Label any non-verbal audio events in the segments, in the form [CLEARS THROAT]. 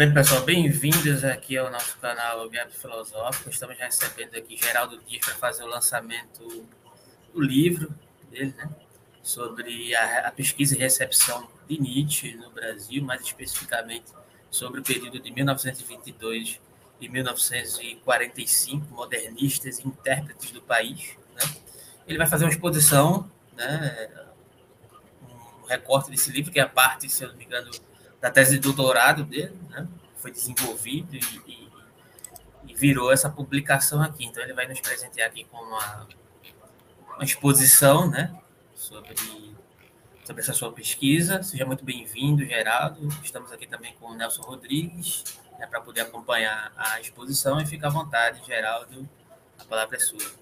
Bem, pessoal, bem-vindos aqui ao nosso canal Gap Filosófico. Estamos recebendo aqui Geraldo Dias para fazer o lançamento do livro dele, né? Sobre a, a, pesquisa e recepção de Nietzsche no Brasil, mais especificamente sobre o período de 1922 e 1945, modernistas e intérpretes do país. Né? Ele vai fazer uma exposição, né? um recorte desse livro, que é a parte, se eu não me engano, da tese de doutorado dele, né? foi desenvolvido e, e, e, virou essa publicação aqui. Então, ele vai nos presentear aqui com uma, uma exposição né? sobre, sobre essa sua pesquisa. Seja muito bem-vindo, Geraldo. Estamos aqui também com o Nelson Rodrigues, né, para poder acompanhar a exposição. E fica à vontade, Geraldo, a palavra é sua.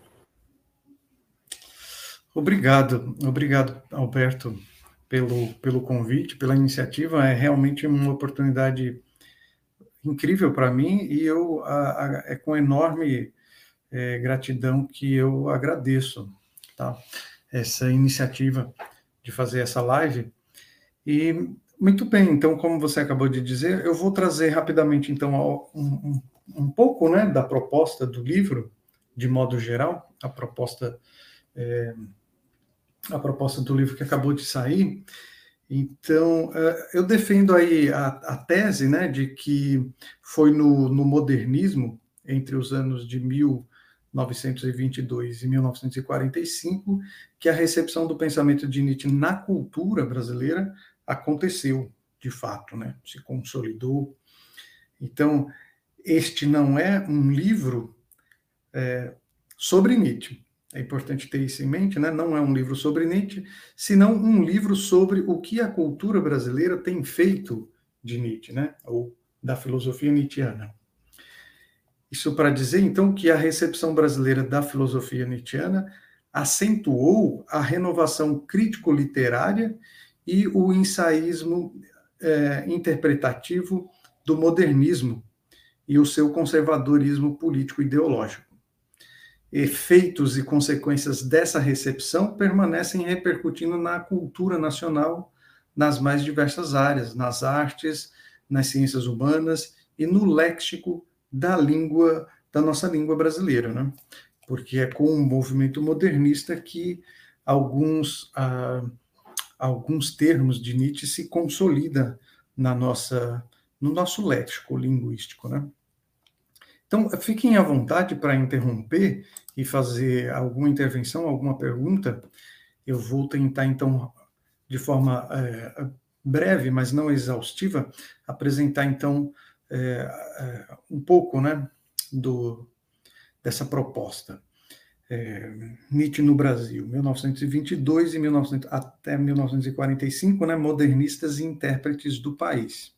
Obrigado, obrigado, Alberto pelo, pelo convite, pela iniciativa. É realmente uma oportunidade incrível para mim e eu a, a, é com enorme é, gratidão que eu agradeço tá? essa iniciativa de fazer essa live. E muito bem, então, como você acabou de dizer, eu vou trazer rapidamente, então, um, um, um pouco né, da proposta do livro, de modo geral, a proposta. É, a proposta do livro que acabou de sair. Então, é, eu defendo aí a, a tese né, de que foi no, no, modernismo, entre os anos de 1922 e 1945, que a recepção do pensamento de Nietzsche na cultura brasileira aconteceu, de fato, né, se consolidou. Então, este não é um livro é, sobre Nietzsche, é importante ter isso em mente, né? Não é um livro sobre Nietzsche, senão um livro sobre o que a cultura brasileira tem feito de Nietzsche, né? Ou da filosofia nietzschiana. Isso para dizer, então, que a recepção brasileira da filosofia nietzschiana acentuou a renovação crítico-literária e o ensaísmo é, interpretativo do modernismo e o seu conservadorismo político-ideológico efeitos e consequências dessa recepção permanecem repercutindo na cultura nacional nas mais diversas áreas, nas artes, nas ciências humanas e no léxico da língua, da nossa língua brasileira, né? Porque é com o movimento modernista que alguns, ah, alguns termos de Nietzsche se consolidam na nossa, no nosso léxico linguístico, né? Então, fiquem à vontade para interromper e fazer alguma intervenção, alguma pergunta. Eu vou tentar, então, de forma é, breve, mas não exaustiva, apresentar, então, é, um pouco né, do, dessa proposta. É, Nietzsche no Brasil, 1922 e 1900, até 1945, né, modernistas e intérpretes do país.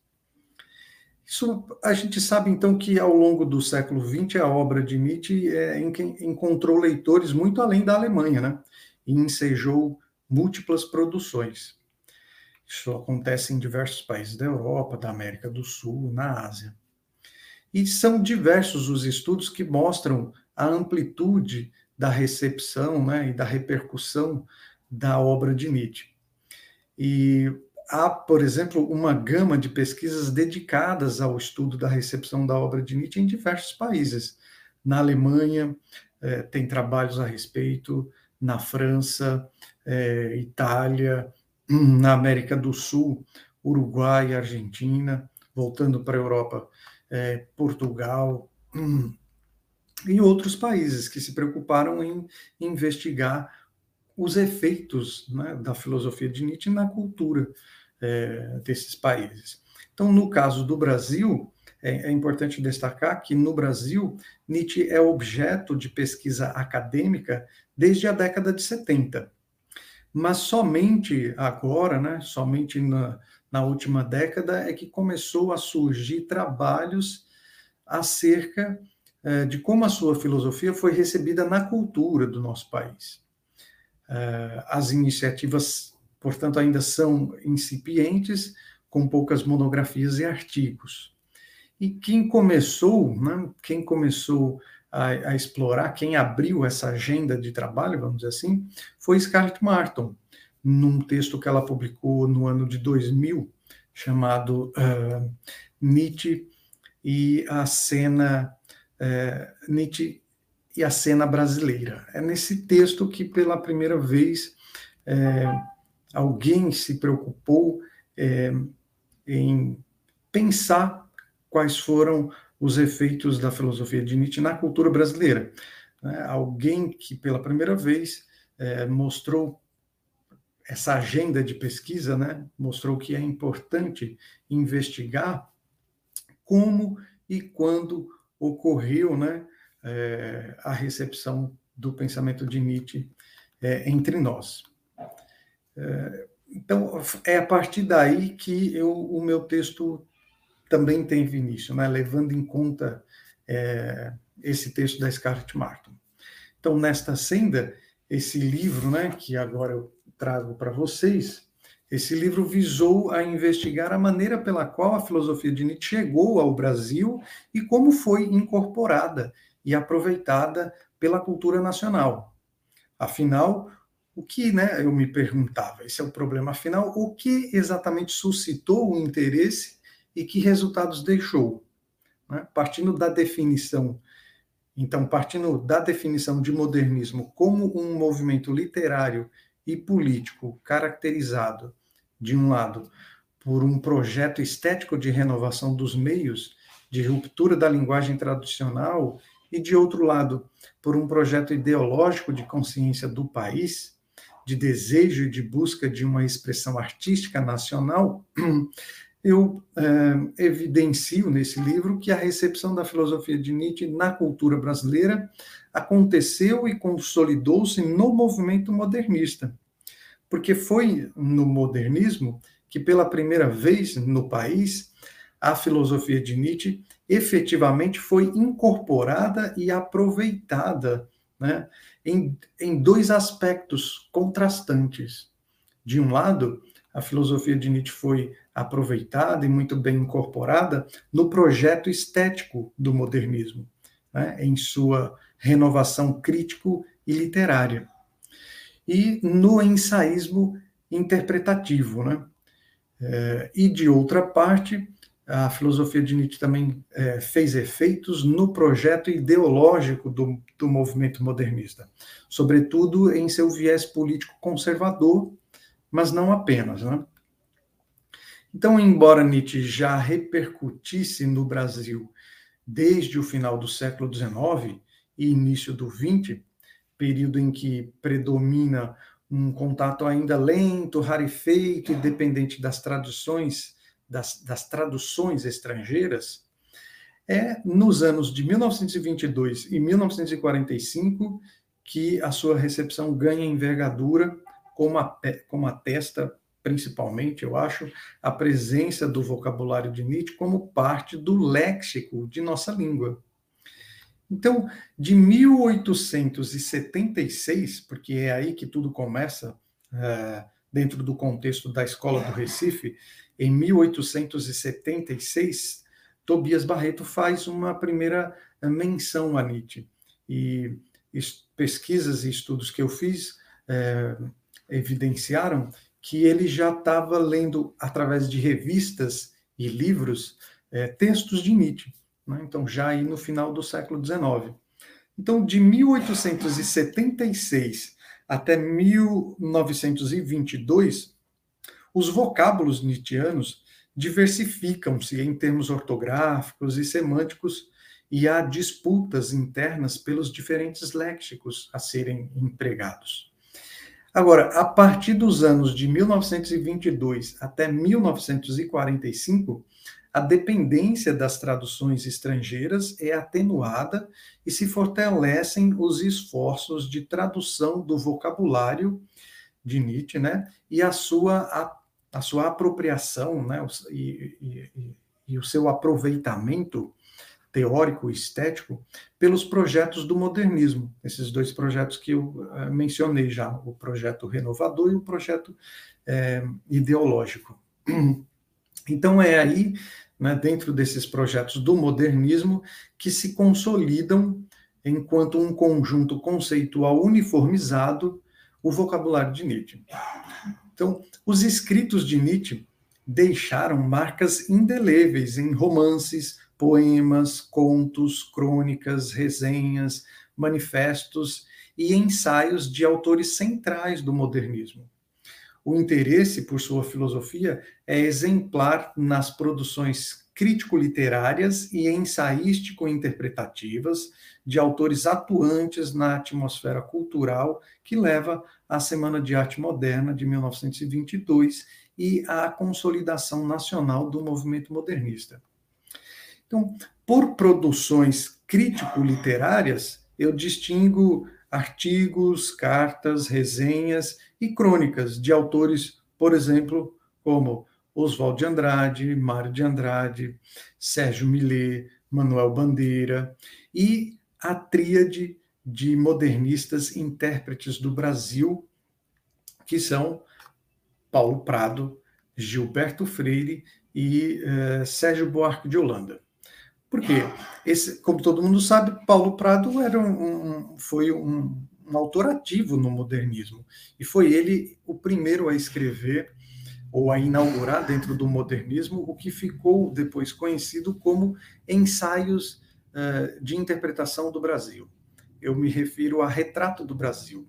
Isso, a gente sabe, então, que ao longo do século XX, a obra de Nietzsche é, encontrou leitores muito além da Alemanha, né? E ensejou múltiplas produções. Isso acontece em diversos países da Europa, da América do Sul, na Ásia. E são diversos os estudos que mostram a amplitude da recepção né, e da repercussão da obra de Nietzsche. E há, por exemplo, uma gama de pesquisas dedicadas ao estudo da recepção da obra de Nietzsche em diversos países. Na Alemanha, eh, tem trabalhos a respeito, na França, eh, Itália, [CLEARS THROAT] na América do Sul, Uruguai, Argentina, voltando para a Europa, eh, Portugal, [CLEARS THROAT] e outros países que se preocuparam em investigar os efeitos né, da filosofia de Nietzsche na cultura é, desses países. Então, no caso do Brasil, é, é, importante destacar que no Brasil, Nietzsche é objeto de pesquisa acadêmica desde a década de 70. Mas somente agora, né, somente na, na última década, é que começou a surgir trabalhos acerca é, de como a sua filosofia foi recebida na cultura do nosso país. É, as iniciativas portanto, ainda são incipientes, com poucas monografias e artigos. E quem começou, né, quem começou a, a, explorar, quem abriu essa agenda de trabalho, vamos dizer assim, foi Scarlett Martin, num texto que ela publicou no ano de 2000, chamado uh, Nietzsche e a cena é, Nietzsche e a cena brasileira. É nesse texto que pela primeira vez é, alguém se preocupou é, em pensar quais foram os efeitos da filosofia de Nietzsche na cultura brasileira. Né? Alguém que pela primeira vez é, mostrou essa agenda de pesquisa, né? mostrou que é importante investigar como e quando ocorreu né, é, a recepção do pensamento de Nietzsche é, entre nós. É, então, é a partir daí que eu, o meu texto também tem início, né, levando em conta é, esse texto da Scarlett Martin. Então, nesta senda, esse livro, né, que agora eu trago para vocês, esse livro visou a investigar a maneira pela qual a filosofia de Nietzsche chegou ao Brasil e como foi incorporada e aproveitada pela cultura nacional. Afinal, o que, né, eu me perguntava, esse é o problema, afinal, o que exatamente suscitou o interesse e que resultados deixou? Né? Partindo da definição, então, partindo da definição de modernismo como um movimento literário e político caracterizado de um lado, por um projeto estético de renovação dos meios, de ruptura da linguagem tradicional, e de outro lado, por um projeto ideológico de consciência do país, de desejo e de busca de uma expressão artística nacional, [CLEARS THROAT] eu é, evidencio nesse livro que a recepção da filosofia de Nietzsche na cultura brasileira aconteceu e consolidou-se no movimento modernista, porque foi no modernismo que, pela primeira vez no país, a filosofia de Nietzsche efetivamente foi incorporada e aproveitada né, em, em dois aspectos contrastantes. De um lado, a filosofia de Nietzsche foi aproveitada e muito bem incorporada no projeto estético do modernismo, né, em sua renovação crítico e literária e no ensaísmo interpretativo. Né? É, e, de outra parte, a filosofia de Nietzsche também é, fez efeitos no projeto ideológico do, do movimento modernista, sobretudo em seu viés político conservador, mas não apenas. Né? Então, embora Nietzsche já repercutisse no Brasil desde o final do século XIX e início do XX, período em que predomina um contato ainda lento, rarefeito e dependente das traduções, das, das traduções estrangeiras, é nos anos de 1922 e 1945 que a sua recepção ganha envergadura, como, a, como atesta principalmente, eu acho, a presença do vocabulário de Nietzsche como parte do léxico de nossa língua. Então, de 1876, porque é aí que tudo começa, uh, dentro do contexto da Escola do Recife, em 1876, Tobias Barreto faz uma primeira menção a Nietzsche. E pesquisas e estudos que eu fiz uh, evidenciaram que ele já estava lendo, através de revistas e livros, uh, textos de Nietzsche né? então já aí no final do século XIX. Então, de 1876 até 1922, os vocábulos nietzschianos diversificam-se em termos ortográficos e semânticos e há disputas internas pelos diferentes léxicos a serem empregados. Agora, a partir dos anos de 1922 até 1945, a dependência das traduções estrangeiras é atenuada e se fortalecem os esforços de tradução do vocabulário de Nietzsche, né, e a sua, a, sua apropriação, né, e, e, e o seu aproveitamento teórico e estético pelos projetos do modernismo, esses dois projetos que eu uh, mencionei já, o projeto renovador e o projeto é, ideológico. [CLEARS THROAT] Então, é aí, né, dentro desses projetos do modernismo, que se consolidam, enquanto um conjunto conceitual uniformizado, o vocabulário de Nietzsche. Então, os escritos de Nietzsche deixaram marcas indeléveis em romances, poemas, contos, crônicas, resenhas, manifestos e ensaios de autores centrais do modernismo. O interesse por sua filosofia é exemplar nas produções crítico-literárias e ensaístico-interpretativas de autores atuantes na atmosfera cultural que leva à Semana de Arte Moderna de 1922 e à consolidação nacional do movimento modernista. Então, por produções crítico-literárias, eu distingo artigos, cartas, resenhas e crônicas de autores, por exemplo, como Oswald de Andrade, Mário de Andrade, Sérgio Millet, Manuel Bandeira e a tríade de modernistas intérpretes do Brasil, que são Paulo Prado, Gilberto Freire e uh, Sérgio Buarque de Holanda. Por quê? Esse, como todo mundo sabe, Paulo Prado era um, um, foi um, um autor ativo no modernismo e foi ele o primeiro a escrever ou a inaugurar dentro do modernismo o que ficou depois conhecido como ensaios de interpretação do Brasil. Eu me refiro a Retrato do Brasil.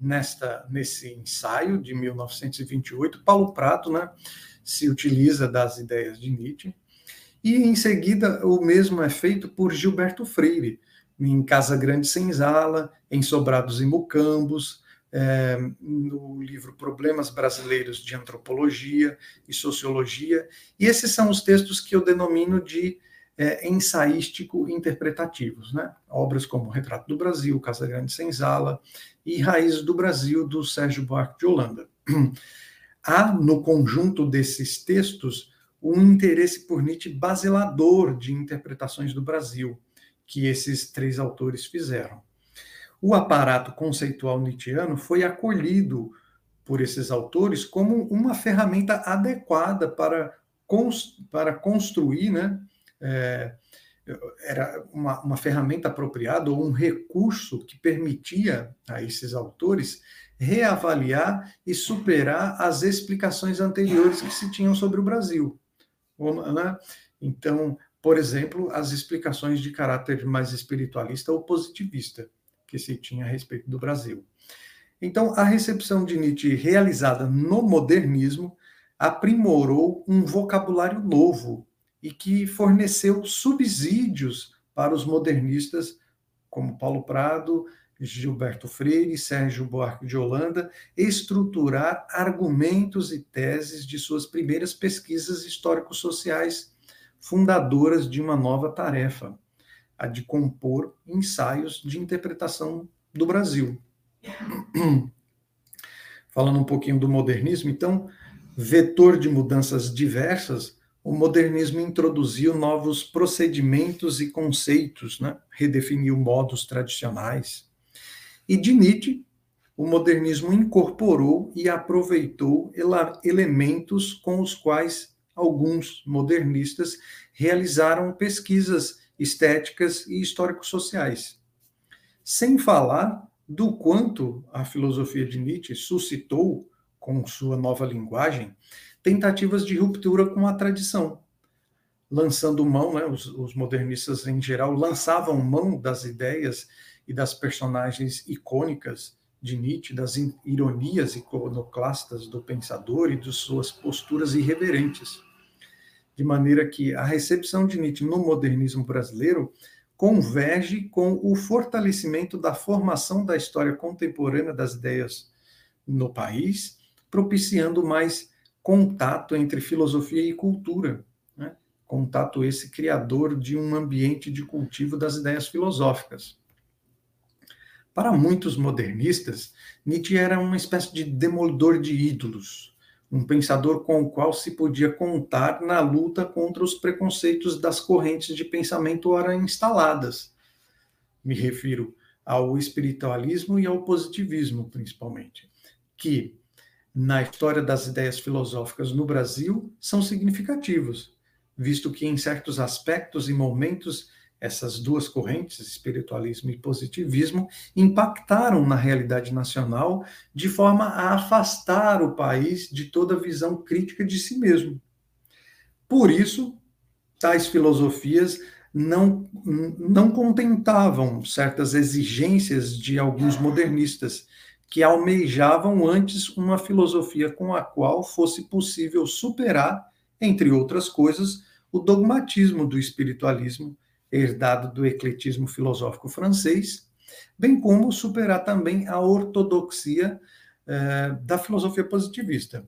Nesta, nesse ensaio de 1928, Paulo Prato né, se utiliza das ideias de Nietzsche, e em seguida o mesmo é feito por Gilberto Freire, em Casa Grande Senzala, em Sobrados e Mucambos, é, no livro Problemas Brasileiros de Antropologia e Sociologia, e esses são os textos que eu denomino de é, ensaístico-interpretativos, né? obras como Retrato do Brasil, Casa Grande Senzala e Raízes do Brasil, do Sérgio Buarque de Holanda. [CLEARS THROAT] Há, no conjunto desses textos, um interesse por Nietzsche basilador de interpretações do Brasil, que esses três autores fizeram o aparato conceitual nietzschiano foi acolhido por esses autores como uma ferramenta adequada para, cons para construir, né, é, era uma, uma ferramenta apropriada ou um recurso que permitia a esses autores reavaliar e superar as explicações anteriores que se tinham sobre o Brasil. Né? Então, por exemplo, as explicações de caráter mais espiritualista ou positivista que se tinha a respeito do Brasil. Então, a recepção de Nietzsche realizada no modernismo aprimorou um vocabulário novo e que forneceu subsídios para os modernistas como Paulo Prado, Gilberto Freire e Sérgio Buarque de Holanda estruturar argumentos e teses de suas primeiras pesquisas histórico-sociais fundadoras de uma nova tarefa, a de compor ensaios de interpretação do Brasil. Falando um pouquinho do modernismo, então, vetor de mudanças diversas, o modernismo introduziu novos procedimentos e conceitos, né? redefiniu modos tradicionais. E de Nietzsche, o modernismo incorporou e aproveitou elementos com os quais alguns modernistas realizaram pesquisas estéticas e histórico-sociais. Sem falar do quanto a filosofia de Nietzsche suscitou, com sua nova linguagem, tentativas de ruptura com a tradição, lançando mão, né, os, os modernistas em geral lançavam mão das ideias e das personagens icônicas de Nietzsche, das ironias iconoclastas do pensador e de suas posturas irreverentes. De maneira que a recepção de Nietzsche no modernismo brasileiro converge com o fortalecimento da formação da história contemporânea das ideias no país, propiciando mais contato entre filosofia e cultura, né? contato esse criador de um ambiente de cultivo das ideias filosóficas. Para muitos modernistas, Nietzsche era uma espécie de demolidor de ídolos, um pensador com o qual se podia contar na luta contra os preconceitos das correntes de pensamento ora instaladas. Me refiro ao espiritualismo e ao positivismo, principalmente, que na história das ideias filosóficas no Brasil são significativos, visto que em certos aspectos e momentos essas duas correntes, espiritualismo e positivismo, impactaram na realidade nacional de forma a afastar o país de toda visão crítica de si mesmo. Por isso, tais filosofias não, não contentavam certas exigências de alguns modernistas, que almejavam antes uma filosofia com a qual fosse possível superar, entre outras coisas, o dogmatismo do espiritualismo, herdado do ecletismo filosófico francês, bem como superar também a ortodoxia eh, da filosofia positivista.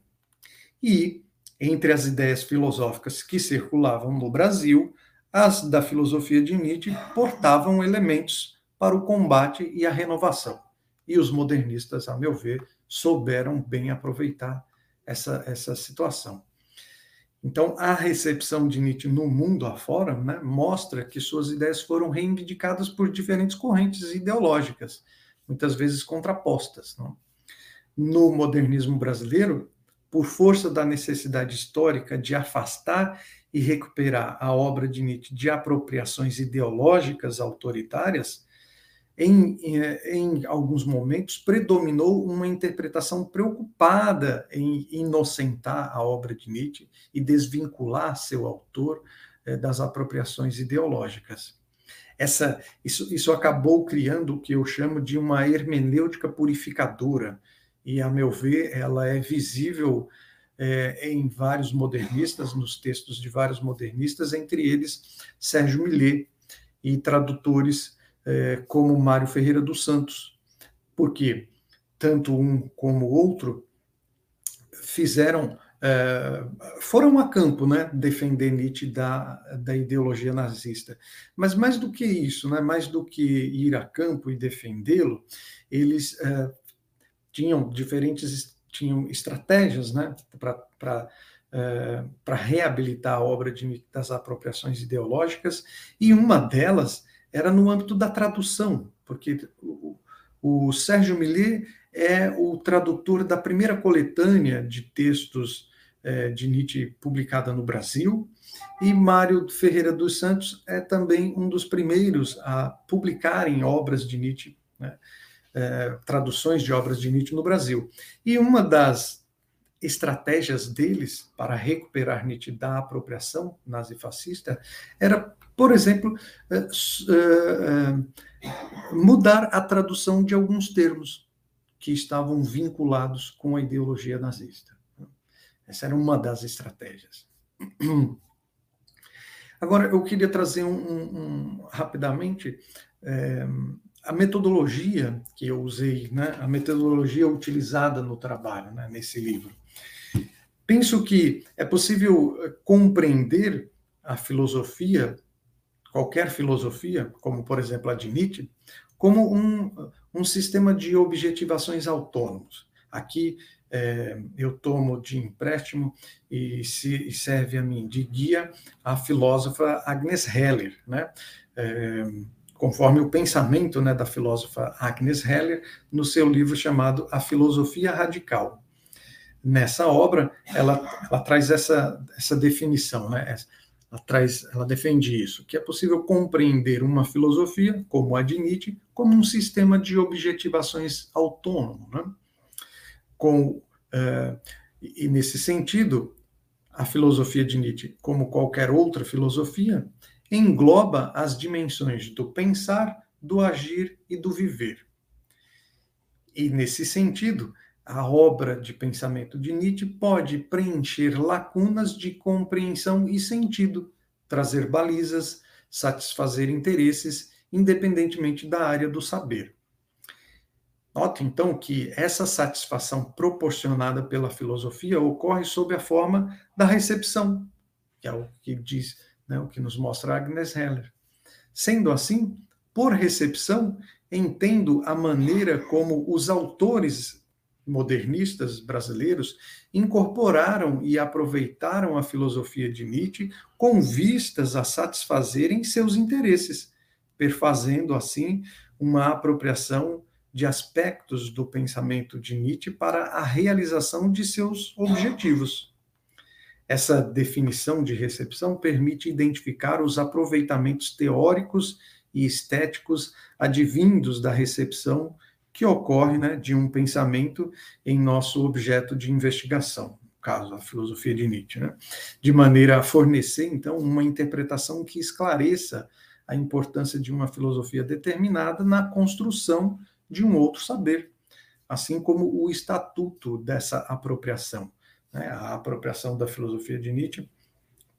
E, entre as ideias filosóficas que circulavam no Brasil, as da filosofia de Nietzsche portavam elementos para o combate e a renovação. E os modernistas, a meu ver, souberam bem aproveitar essa, essa situação. Então, a recepção de Nietzsche no mundo afora né, mostra que suas ideias foram reivindicadas por diferentes correntes ideológicas, muitas vezes contrapostas. Não? No modernismo brasileiro, por força da necessidade histórica de afastar e recuperar a obra de Nietzsche de apropriações ideológicas autoritárias, em, em, alguns momentos predominou uma interpretação preocupada em inocentar a obra de Nietzsche e desvincular seu autor eh, das apropriações ideológicas. Essa, isso, isso acabou criando o que eu chamo de uma hermenêutica purificadora, e, a meu ver, ela é visível é, em vários modernistas, nos textos de vários modernistas, entre eles Sérgio Millet e tradutores é, como Mário Ferreira dos Santos, porque tanto um como o outro fizeram é, foram a campo, né, defender Nietzsche da, da ideologia nazista. Mas mais do que isso, né, mais do que ir a campo e defendê-lo, eles é, tinham diferentes tinham estratégias né, para é, para reabilitar a obra de, das apropriações ideológicas, e uma delas era no âmbito da tradução, porque o, o Sérgio Millet é o tradutor da primeira coletânea de textos é, de Nietzsche publicada no Brasil, e Mário Ferreira dos Santos é também um dos primeiros a publicarem obras de Nietzsche. Né? é, traduções de obras de Nietzsche no Brasil. E uma das estratégias deles para recuperar Nietzsche da apropriação nazifascista era, por exemplo, é, é, mudar a tradução de alguns termos que estavam vinculados com a ideologia nazista. Essa era uma das estratégias. Agora, eu queria trazer um, um, um rapidamente é, a metodologia que eu usei, né, a metodologia utilizada no trabalho, né, nesse livro. Penso que é possível eh, compreender a filosofia, qualquer filosofia, como por exemplo a de Nietzsche, como um, um sistema de objetivações autônomos. Aqui é, eu tomo de empréstimo e, se, e serve a mim de guia a filósofa Agnes Heller, né? É, conforme o pensamento né, da filósofa Agnes Heller, no seu livro chamado A Filosofia Radical. Nessa obra, ela, ela traz essa, essa definição, né? ela, traz, ela defende isso, que é possível compreender uma filosofia, como a de Nietzsche, como um sistema de objetivações autônomo. Né? Com, uh, e, nesse sentido, a filosofia de Nietzsche, como qualquer outra filosofia, engloba as dimensões do pensar, do agir e do viver. E, nesse sentido, a obra de pensamento de Nietzsche pode preencher lacunas de compreensão e sentido, trazer balizas, satisfazer interesses, independentemente da área do saber. Note, então, que essa satisfação proporcionada pela filosofia ocorre sob a forma da recepção, que é o que diz né, o que nos mostra Agnes Heller. Sendo assim, por recepção, entendo a maneira como os autores modernistas brasileiros incorporaram e aproveitaram a filosofia de Nietzsche com vistas a satisfazerem seus interesses, perfazendo assim uma apropriação de aspectos do pensamento de Nietzsche para a realização de seus objetivos. Essa definição de recepção permite identificar os aproveitamentos teóricos e estéticos advindos da recepção que ocorre né, de um pensamento em nosso objeto de investigação, no caso, a filosofia de Nietzsche, né? de maneira a fornecer, então, uma interpretação que esclareça a importância de uma filosofia determinada na construção de um outro saber, assim como o estatuto dessa apropriação. Né? A apropriação da filosofia de Nietzsche,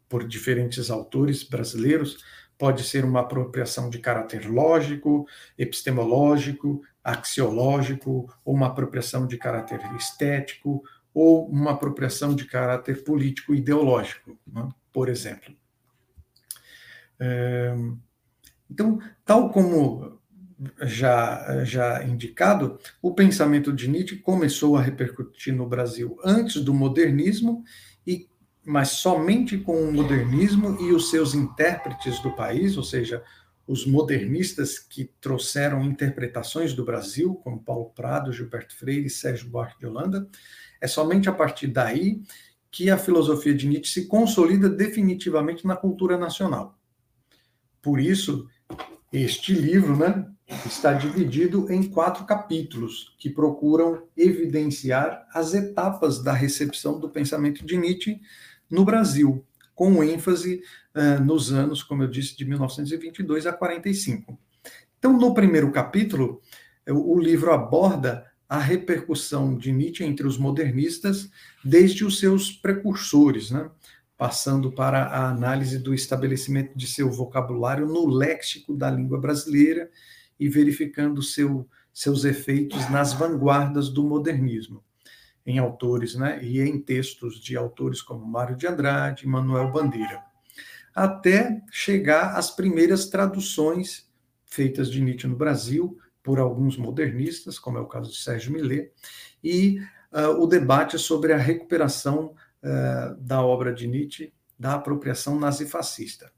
por diferentes autores brasileiros, pode ser uma apropriação de caráter lógico, epistemológico, axiológico, ou uma apropriação de caráter estético, ou uma apropriação de caráter político ideológico, né? por exemplo. É, então, tal como já, já indicado, o pensamento de Nietzsche começou a repercutir no Brasil antes do modernismo, e, mas somente com o modernismo e os seus intérpretes do país, ou seja, os modernistas que trouxeram interpretações do Brasil, como Paulo Prado, Gilberto Freire e Sérgio Buarque de Holanda, é somente a partir daí que a filosofia de Nietzsche se consolida definitivamente na cultura nacional. Por isso, este livro né, está dividido em quatro capítulos que procuram evidenciar as etapas da recepção do pensamento de Nietzsche no Brasil, com ênfase uh, nos anos, como eu disse, de 1922 a 45. Então, no primeiro capítulo, o livro aborda a repercussão de Nietzsche entre os modernistas desde os seus precursores, né? passando para a análise do estabelecimento de seu vocabulário no léxico da língua brasileira e verificando seu, seus efeitos nas vanguardas do modernismo, em autores né, e em textos de autores como Mário de Andrade e Manuel Bandeira, até chegar às primeiras traduções feitas de Nietzsche no Brasil por alguns modernistas, como é o caso de Sérgio Millet, e uh, o debate sobre a recuperação eh, da obra de Nietzsche, da apropriação nazifascista.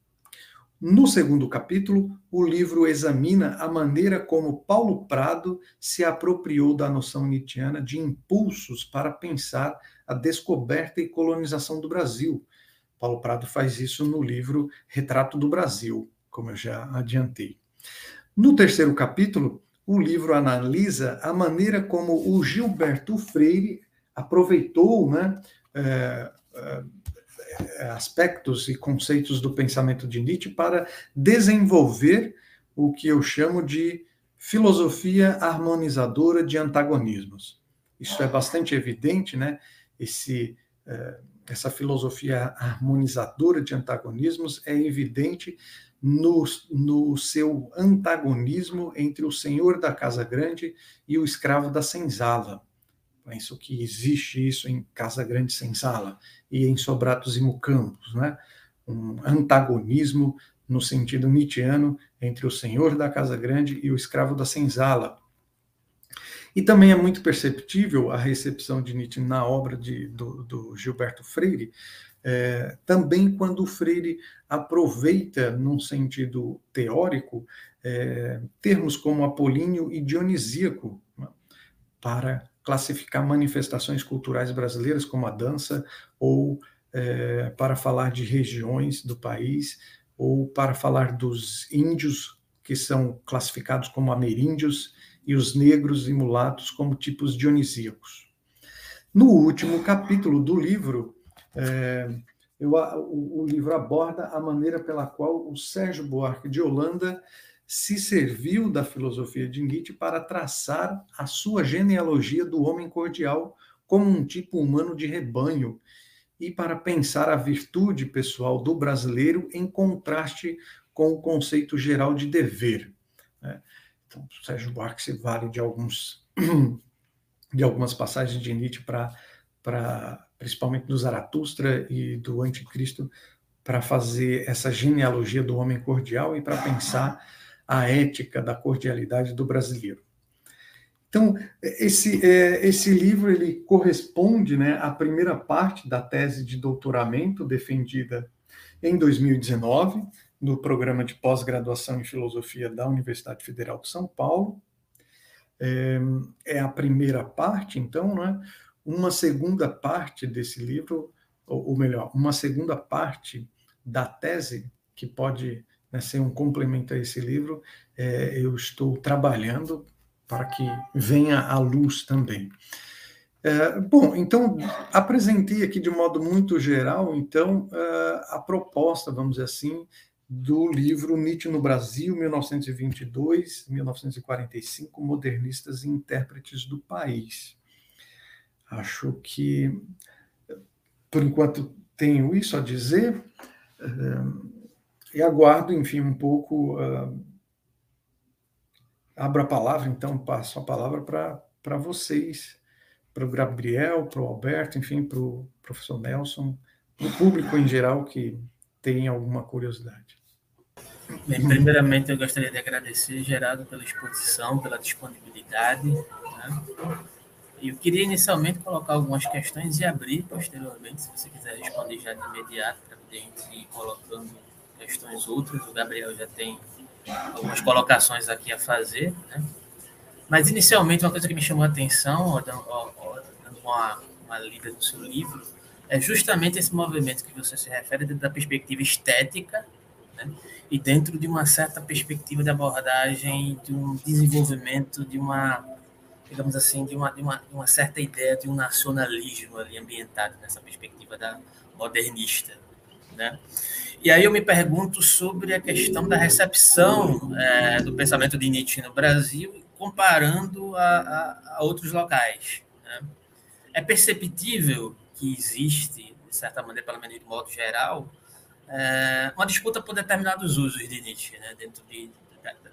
No segundo capítulo, o livro examina a maneira como Paulo Prado se apropriou da noção nietzschiana de impulsos para pensar a descoberta e colonização do Brasil. Paulo Prado faz isso no livro Retrato do Brasil, como eu já adiantei. No terceiro capítulo, o livro analisa a maneira como o Gilberto Freire aproveitou né, é, é, aspectos e conceitos do pensamento de Nietzsche para desenvolver o que eu chamo de filosofia harmonizadora de antagonismos. Isso é bastante evidente, né? Esse, é, essa filosofia harmonizadora de antagonismos é evidente no, no seu antagonismo entre o senhor da casa grande e o escravo da senzala. Penso que existe isso em Casa Grande Senzala e em Sobratos e Mucampos, né? um antagonismo no sentido nietzscheano entre o senhor da Casa Grande e o escravo da senzala. E também é muito perceptível a recepção de Nietzsche na obra de, do, do Gilberto Freire, é, também quando o Freire aproveita, num sentido teórico, é, termos como apolíneo e dionisíaco né, para classificar manifestações culturais brasileiras como a dança, ou é, para falar de regiões do país, ou para falar dos índios, que são classificados como ameríndios, e os negros e mulatos como tipos dionisíacos. No último capítulo do livro, é, eu, o, o livro aborda a maneira pela qual o Sérgio Buarque de Holanda se serviu da filosofia de Nietzsche para traçar a sua genealogia do homem cordial como um tipo humano de rebanho e para pensar a virtude pessoal do brasileiro em contraste com o conceito geral de dever. Né? Então, Sérgio Buarque se vale de alguns [CLEARS THROAT] de algumas passagens de Nietzsche para principalmente do Zaratustra e do Anticristo para fazer essa genealogia do homem cordial e para pensar a ética da cordialidade do brasileiro. Então, esse, é, esse livro ele corresponde né, à primeira parte da tese de doutoramento defendida em 2019 no programa de pós-graduação em filosofia da Universidade Federal de São Paulo. É, é a primeira parte, então, né? uma segunda parte desse livro, ou, ou melhor, uma segunda parte da tese que pode né, ser um complemento a esse livro, é, eu estou trabalhando para que venha à luz também. É, bom, então apresentei aqui de modo muito geral, então é, a proposta, vamos dizer assim, do livro Nietzsche no Brasil, 1922-1945, modernistas e intérpretes do país. Acho que, por enquanto, tenho isso a dizer é, e aguardo, enfim, um pouco. Abro a palavra, então, passo a palavra para vocês para o Gabriel, para o Alberto, enfim, para o professor Nelson, o público em geral que tem alguma curiosidade. Bem, primeiramente, eu gostaria de agradecer, Gerardo, pela exposição, pela disponibilidade. Né? Eu queria inicialmente colocar algumas questões e abrir posteriormente, se você quiser responder já de imediato, para a gente ir colocando questões outras. O Gabriel já tem algumas colocações aqui a fazer. Né? Mas, inicialmente, uma coisa que me chamou a atenção, dando uma, uma lida no seu livro, é justamente esse movimento que você se refere da perspectiva estética né? e dentro de uma certa perspectiva de abordagem de um desenvolvimento de uma, digamos assim, de uma, de uma, de uma certa ideia de um nacionalismo ali ambientado nessa perspectiva da modernista. Né? E aí eu me pergunto sobre a questão da recepção é, do pensamento de Nietzsche no Brasil comparando a, a, a outros locais. Né? É perceptível que existe, de certa maneira, pelo menos de modo geral, é, uma disputa por determinados usos de Nietzsche, né? dentro de,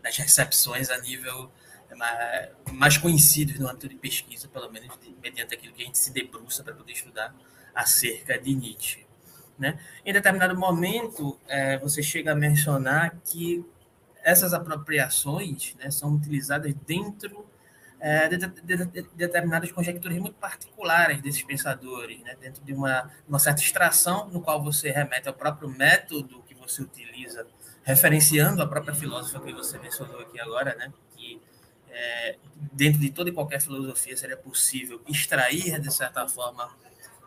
das recepções a nível mais, mais conhecidos no âmbito de pesquisa, pelo menos mediante aquilo que a gente se debruça para poder estudar acerca de Nietzsche. Né? Em determinado momento, é, você chega a mencionar que essas apropriações né, são utilizadas dentro é, de, de, de, determinadas conjecturas muito particulares desses pensadores, né, dentro de uma, uma certa extração no qual você remete ao próprio método que você utiliza, referenciando a própria filósofa que você mencionou aqui agora, né, que é, dentro de toda e qualquer filosofia seria possível extrair, de certa forma,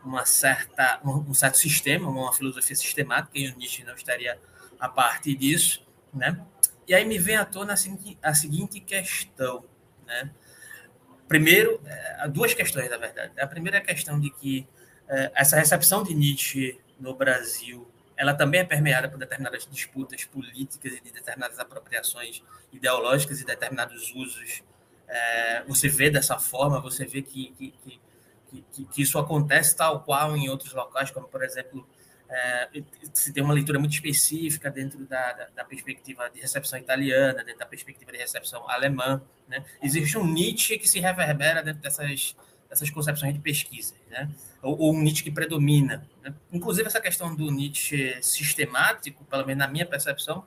uma certa, um, certo sistema, uma filosofia sistemática, e o Nietzsche não estaria a partir disso, né? E aí me vem à tona a seguinte questão, né? Primeiro, é, duas questões, na verdade. A primeira é a questão de que é, essa recepção de Nietzsche no Brasil, ela também é permeada por determinadas disputas políticas e de determinadas apropriações ideológicas e determinados usos. É, você vê dessa forma, você vê que, que, que, que, isso acontece tal qual em outros locais, como, por exemplo, é, se tem uma leitura muito específica dentro da, da, da, perspectiva de recepção italiana, dentro da perspectiva de recepção alemã. Né? Existe um Nietzsche que se reverbera dentro dessas, dessas concepções de pesquisa, né? ou, ou um Nietzsche que predomina. Né? Inclusive, essa questão do Nietzsche sistemático, pelo menos na minha percepção,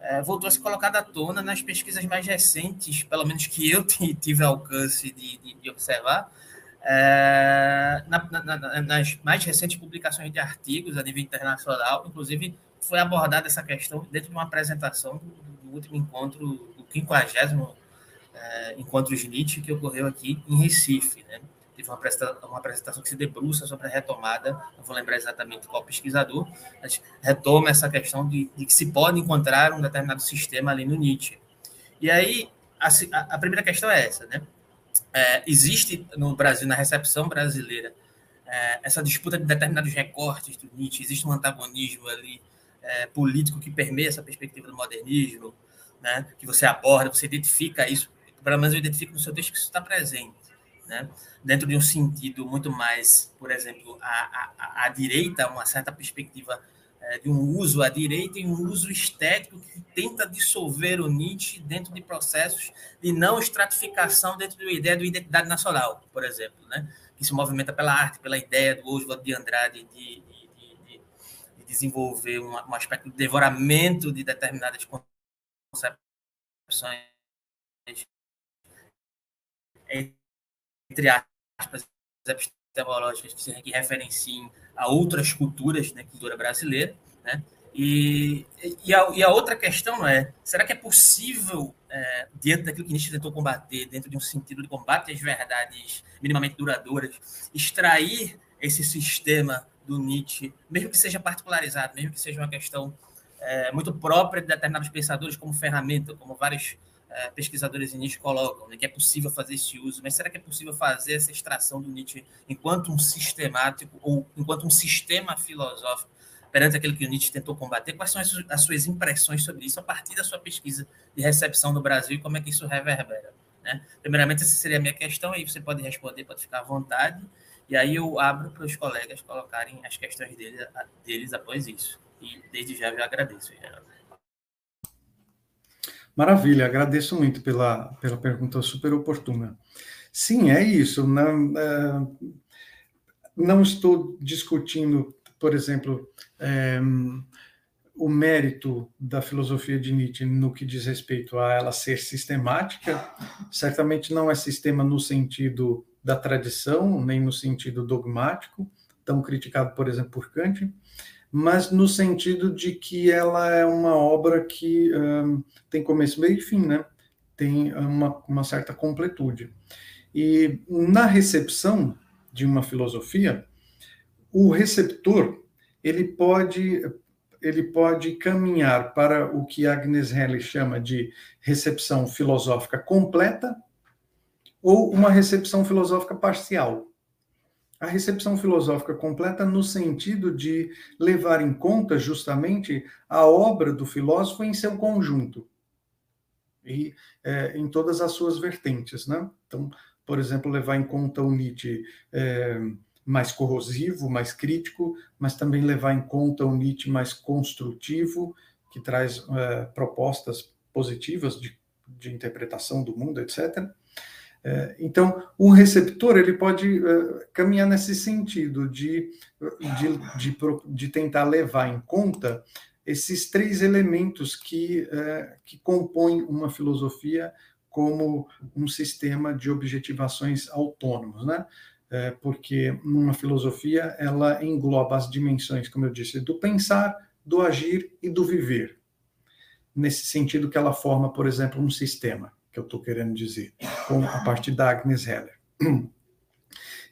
é, voltou a ser colocada à tona nas pesquisas mais recentes, pelo menos que eu [LAUGHS] tive alcance de, de, de observar, é, na, na, nas mais recentes publicações de artigos a nível internacional, inclusive foi abordada essa questão dentro de uma apresentação do, do último encontro, do 50 é, encontro de Nietzsche, que ocorreu aqui em Recife. Né? Teve uma apresentação, uma apresentação que se debruça sobre a retomada, não vou lembrar exatamente qual pesquisador, mas retoma essa questão de, de que se pode encontrar um determinado sistema ali no Nietzsche. E aí, a, a primeira questão é essa, né? É, existe no Brasil, na recepção brasileira, é, essa disputa de determinados recortes do Nietzsche, existe um antagonismo ali é, político que permeia essa perspectiva do modernismo, né, que você aborda, você identifica isso, pelo menos eu identifico no seu texto que isso está presente, né, dentro de um sentido muito mais, por exemplo, à, direita, uma certa perspectiva é, de um uso à direita e um uso estético que tenta dissolver o Nietzsche dentro de processos de não estratificação dentro da ideia de identidade nacional, por exemplo, né? que se movimenta pela arte, pela ideia do Oswald de Andrade de, de, de, de desenvolver um, um, aspecto de devoramento de determinadas concepções entre aspas epistemológicas que, referenciem a outras culturas, né, cultura brasileira, né? E, e, a, e a outra questão é, será que é possível, é, diante daquilo que Nietzsche tentou combater, dentro de um sentido de combate às verdades minimamente duradouras, extrair esse sistema do Nietzsche, mesmo que seja particularizado, mesmo que seja uma questão é, muito própria de determinados pensadores como ferramenta, como vários é, pesquisadores em Nietzsche colocam, né, que é possível fazer esse uso, mas será que é possível fazer essa extração do Nietzsche enquanto um sistemático ou enquanto um sistema filosófico perante aquilo que o Nietzsche tentou combater? Quais são as suas impressões sobre isso a partir da sua pesquisa de recepção do Brasil e como é que isso reverbera? Né? Primeiramente, essa seria a minha questão, aí você pode responder, pode ficar à vontade, e aí eu abro para os colegas colocarem as questões deles, deles após isso. E desde já eu agradeço, Geraldo. Maravilha, agradeço muito pela, pela pergunta super oportuna. Sim, é isso. Não, é, não estou discutindo, por exemplo, é, o mérito da filosofia de Nietzsche no que diz respeito a ela ser sistemática. Certamente não é sistema no sentido da tradição, nem no sentido dogmático, tão criticado, por exemplo, por Kant, mas no sentido de que ela é uma obra que um, tem começo, meio e fim, né? Tem uma, uma certa completude. E na recepção de uma filosofia, o receptor ele pode ele pode caminhar para o que Agnes Heller chama de recepção filosófica completa ou uma recepção filosófica parcial. A recepção filosófica completa no sentido de levar em conta justamente a obra do filósofo em seu conjunto e é, em todas as suas vertentes, né? Então, por exemplo, levar em conta o Nietzsche é, mais corrosivo, mais crítico, mas também levar em conta o Nietzsche mais construtivo, que traz é, propostas positivas de, de interpretação do mundo, etc. É, então, o receptor ele pode é, caminhar nesse sentido de, de, de, de, tentar levar em conta esses três elementos que, é, que compõem uma filosofia como um sistema de objetivações autônomos, né? porque uma filosofia ela engloba as dimensões, como eu disse, do pensar, do agir e do viver. Nesse sentido que ela forma, por exemplo, um sistema que eu estou querendo dizer, com, a partir da Agnes Heller.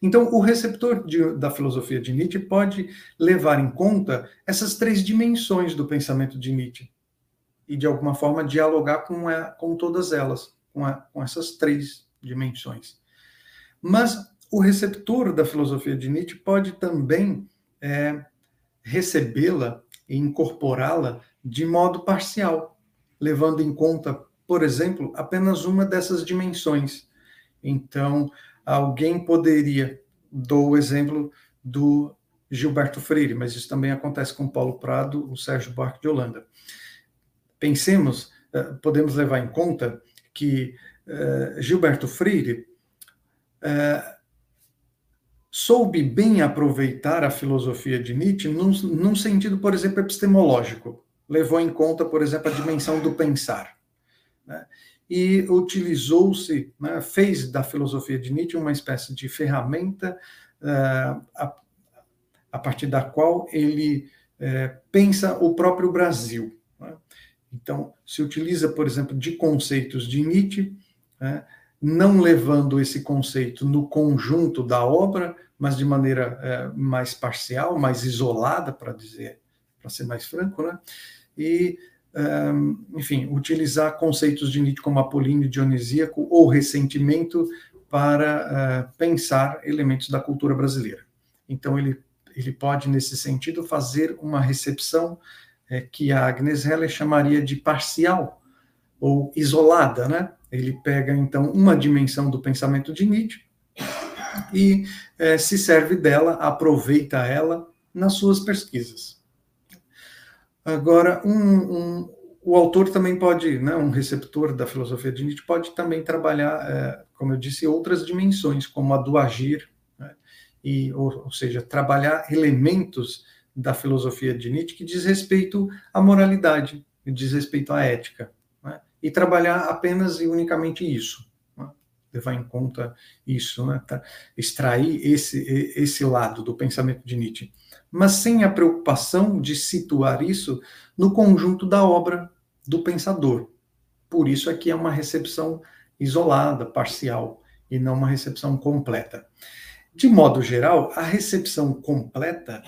Então, o receptor de, da filosofia de Nietzsche pode levar em conta essas três dimensões do pensamento de Nietzsche e, de alguma forma, dialogar com, a, com todas elas, com, a, com essas três dimensões. Mas o receptor da filosofia de Nietzsche pode também é, recebê-la e incorporá-la de modo parcial, levando em conta, por exemplo, apenas uma dessas dimensões. Então, alguém poderia, dou o exemplo do Gilberto Freire, mas isso também acontece com Paulo Prado, o Sérgio Buarque de Holanda. Pensemos, eh, podemos levar em conta que uh, Gilberto Freire uh, soube bem aproveitar a filosofia de Nietzsche num, num sentido, por exemplo, epistemológico. Levou em conta, por exemplo, a dimensão do pensar né? e utilizou-se, né, fez da filosofia de Nietzsche uma espécie de ferramenta uh, a, a, partir da qual ele uh, pensa o próprio Brasil. Né? Então, se utiliza, por exemplo, de conceitos de Nietzsche, né, não levando esse conceito no conjunto da obra, mas de maneira uh, mais parcial, mais isolada, para dizer, para ser mais franco, né? e enfim, utilizar conceitos de Nietzsche como apolíneo dionisíaco ou ressentimento para uh, pensar elementos da cultura brasileira. Então, ele, ele pode, nesse sentido, fazer uma recepção é, que a Agnes Heller chamaria de parcial ou isolada, né? Ele pega, então, uma dimensão do pensamento de Nietzsche e é, se serve dela, aproveita ela nas suas pesquisas. Agora, um, um, o autor também pode, né, um receptor da filosofia de Nietzsche, pode também trabalhar, é, como eu disse, outras dimensões, como a do agir, né, e, ou, ou, seja, trabalhar elementos da filosofia de Nietzsche que diz respeito à moralidade, que diz respeito à ética, né, e trabalhar apenas e unicamente isso, né, levar em conta isso, né, extrair esse, esse lado do pensamento de Nietzsche mas sem a preocupação de situar isso no conjunto da obra do pensador. Por isso aqui é uma recepção isolada, parcial, e não uma recepção completa. De modo geral, a recepção completa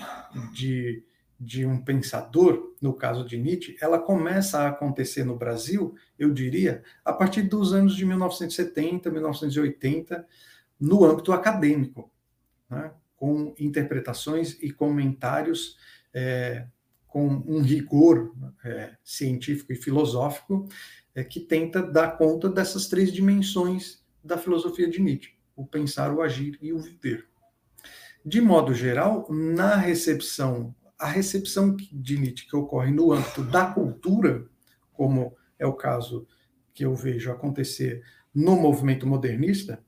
de, de um pensador, no caso de Nietzsche, ela começa a acontecer no Brasil, eu diria, a partir dos anos de 1970, 1980, no âmbito acadêmico, né? Com interpretações e comentários é, com um rigor é, científico e filosófico é, que tenta dar conta dessas três dimensões da filosofia de Nietzsche: o pensar, o agir e o viver. De modo geral, na recepção, a recepção de Nietzsche que ocorre no âmbito da cultura, como é o caso que eu vejo acontecer no movimento modernista,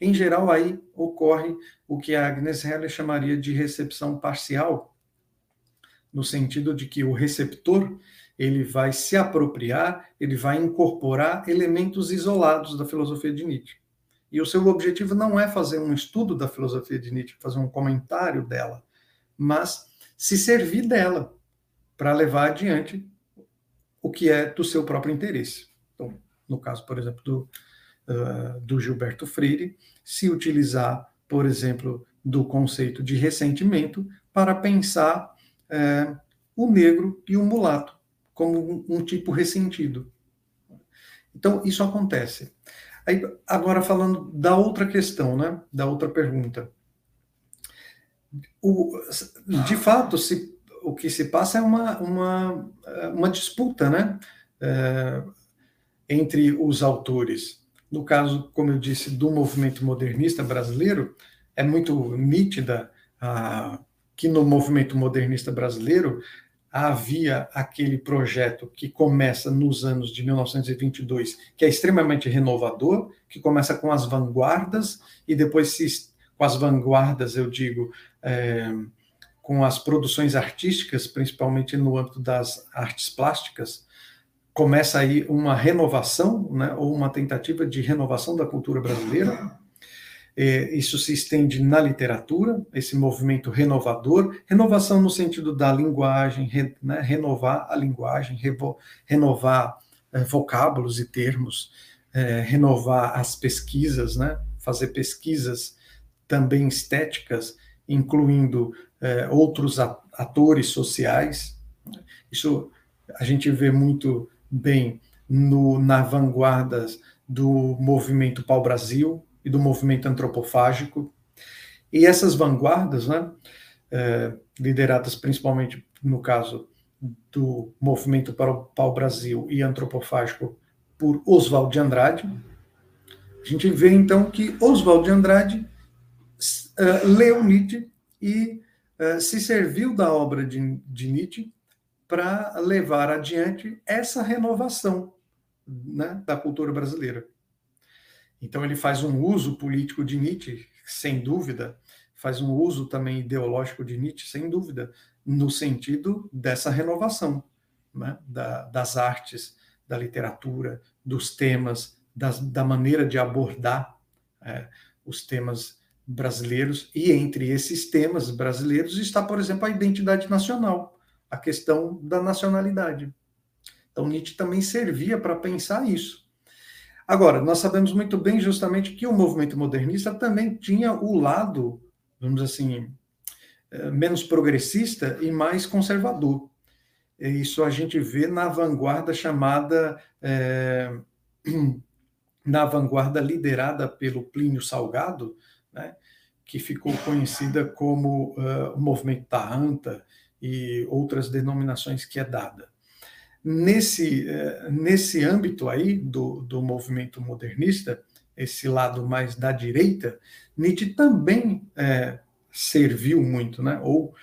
em geral aí ocorre o que a Agnes Heller chamaria de recepção parcial, no sentido de que o receptor ele vai se apropriar, ele vai incorporar elementos isolados da filosofia de Nietzsche. E o seu objetivo não é fazer um estudo da filosofia de Nietzsche, fazer um comentário dela, mas se servir dela para levar adiante o que é do seu próprio interesse. Então, no caso, por exemplo, do, do Gilberto Freire, se utilizar, por exemplo, do conceito de ressentimento para pensar o negro e o mulato como um, um tipo ressentido. Então, isso acontece. Aí, agora falando da outra questão, né? Da outra pergunta. O, de fato, se, o que se passa é uma, uma, uma disputa, né? É, entre os autores. No caso, como eu disse, do movimento modernista brasileiro, é muito nítida a, que no movimento modernista brasileiro havia aquele projeto que começa nos anos de 1922, que é extremamente renovador, que começa com as vanguardas e depois se, com as vanguardas, eu digo, é, com as produções artísticas, principalmente no âmbito das artes plásticas, começa aí uma renovação, né, ou uma tentativa de renovação da cultura brasileira, é, isso se estende na literatura, esse movimento renovador, renovação no sentido da linguagem, re, né, renovar a linguagem, revo, renovar é, vocábulos e termos, é, renovar as pesquisas, né, fazer pesquisas também estéticas, incluindo outros atores sociais. Isso a gente vê muito bem no, na vanguarda do movimento pau-brasil, e do movimento antropofágico. E essas vanguardas, né, é, lideradas principalmente, no caso do movimento pau-brasil e antropofágico, por Oswald de Andrade, a gente vê então que Oswald de Andrade uh, leu Nietzsche e uh, se serviu da obra de, de Nietzsche para levar adiante essa renovação né, da cultura brasileira. Então, ele faz um uso político de Nietzsche, sem dúvida, faz um uso também ideológico de Nietzsche, sem dúvida, no sentido dessa renovação né? da, das artes, da literatura, dos temas, das, da maneira de abordar é, os temas brasileiros. E entre esses temas brasileiros está, por exemplo, a identidade nacional, a questão da nacionalidade. Então, Nietzsche também servia para pensar isso. Agora, nós sabemos muito bem justamente que o movimento modernista também tinha o lado, vamos assim, eh, menos progressista e mais conservador. Isso a gente vê na vanguarda chamada, é, [CLEARS THROAT] na vanguarda liderada pelo Plínio Salgado, né, que ficou conhecida como uh, o movimento Taranta e outras denominações que é dada. Nesse, eh, nesse âmbito aí do, do movimento modernista, esse lado mais da direita, Nietzsche também é, serviu muito, né? Ou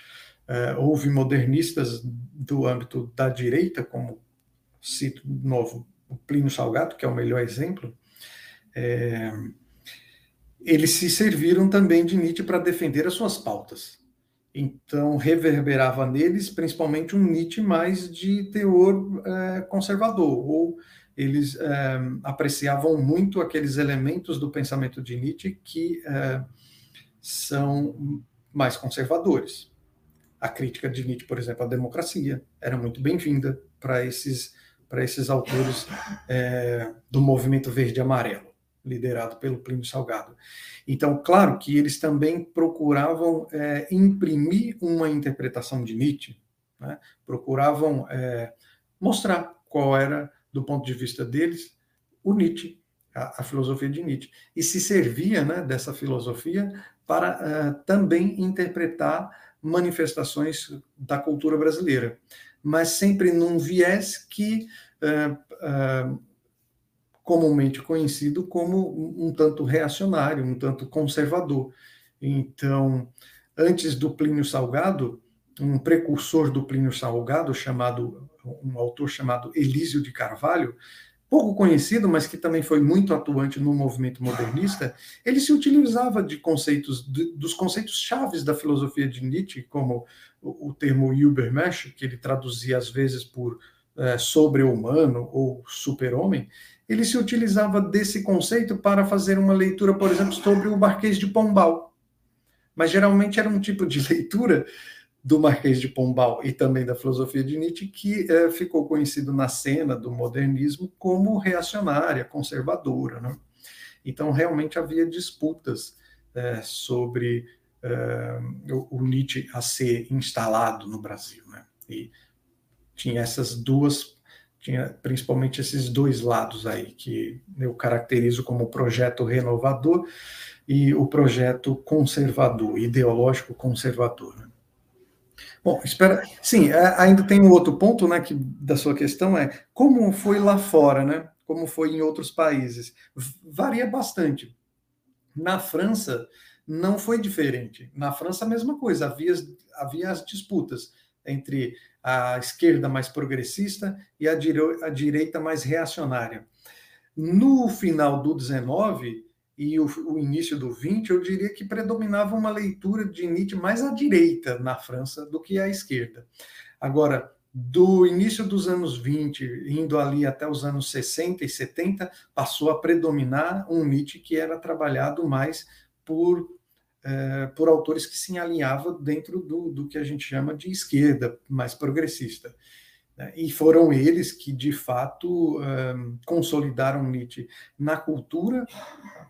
é, houve modernistas do âmbito da direita, como cito de novo o Plínio Salgado, que é o melhor exemplo, é, eles se serviram também de Nietzsche para defender as suas pautas. Então, reverberava neles principalmente um Nietzsche mais de teor é, conservador, ou eles é, apreciavam muito aqueles elementos do pensamento de Nietzsche que é, são mais conservadores. A crítica de Nietzsche, por exemplo, à democracia, era muito bem-vinda para esses, esses autores é, do movimento verde-amarelo. Liderado pelo Plínio Salgado. Então, claro que eles também procuravam é, imprimir uma interpretação de Nietzsche, né? procuravam é, mostrar qual era, do ponto de vista deles, o Nietzsche, a, a filosofia de Nietzsche, e se servia né, dessa filosofia para uh, também interpretar manifestações da cultura brasileira, mas sempre num viés que uh, uh, comumente conhecido como um tanto reacionário, um tanto conservador. Então, antes do Plínio Salgado, um precursor do Plínio Salgado, chamado um autor chamado Elísio de Carvalho, pouco conhecido, mas que também foi muito atuante no movimento modernista, ele se utilizava de conceitos de, dos conceitos chaves da filosofia de Nietzsche, como o, o termo Übermensch, que ele traduzia às vezes por é, sobre-humano ou super-homem, ele se utilizava desse conceito para fazer uma leitura, por exemplo, sobre o Marquês de Pombal. Mas geralmente era um tipo de [LAUGHS] leitura do Marquês de Pombal e também da filosofia de Nietzsche que é, ficou conhecido na cena do modernismo como reacionária, conservadora. Né? Então, realmente havia disputas é, sobre é, o, o, Nietzsche a ser instalado no Brasil. Né? E tinha essas duas tinha principalmente esses dois lados aí que eu caracterizo como projeto renovador e o projeto conservador, ideológico conservador. Né? Bom, espera. Sim, é, ainda tem um outro ponto, né, que da sua questão é como foi lá fora, né? Como foi em outros países. Varia bastante. Na França não foi diferente. Na França a mesma coisa. Havia, havia as disputas entre a esquerda mais progressista e a, dire a direita mais reacionária. No final do 19 e o, o, início do 20, eu diria que predominava uma leitura de Nietzsche mais à direita na França do que à esquerda. Agora, do início dos anos 20, indo ali até os anos 60 e 70, passou a predominar um Nietzsche que era trabalhado mais por é, por autores que se alinhavam dentro do, do que a gente chama de esquerda mais progressista. Né? E foram eles que, de fato, um, consolidaram Nietzsche na cultura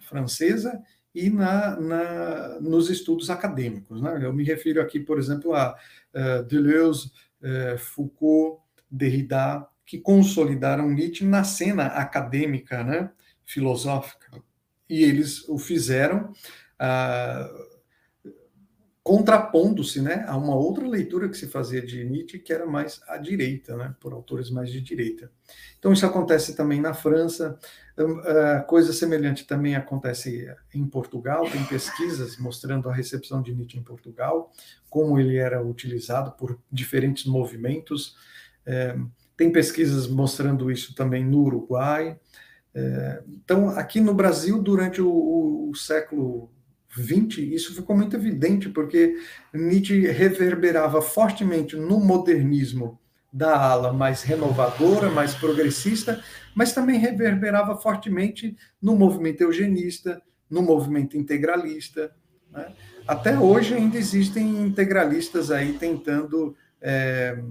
francesa e na, na, nos estudos acadêmicos. Né? Eu me refiro aqui, por exemplo, a uh, Deleuze, uh, Foucault, Derrida, que consolidaram Nietzsche na cena acadêmica, né? filosófica. E eles o fizeram contrapondo-se né, a uma outra leitura que se fazia de Nietzsche, que era mais à direita, né, por autores mais de direita. Então, isso acontece também na França, uh, coisa semelhante também acontece em Portugal, tem pesquisas mostrando a recepção de Nietzsche em Portugal, como ele era utilizado por diferentes movimentos, uh, tem pesquisas mostrando isso também no Uruguai. Uh, então, aqui no Brasil, durante o século 20, isso ficou muito evidente, porque Nietzsche reverberava fortemente no modernismo da ala mais renovadora, mais progressista, mas também reverberava fortemente no movimento eugenista, no movimento integralista. Né? Até hoje ainda existem integralistas aí tentando é,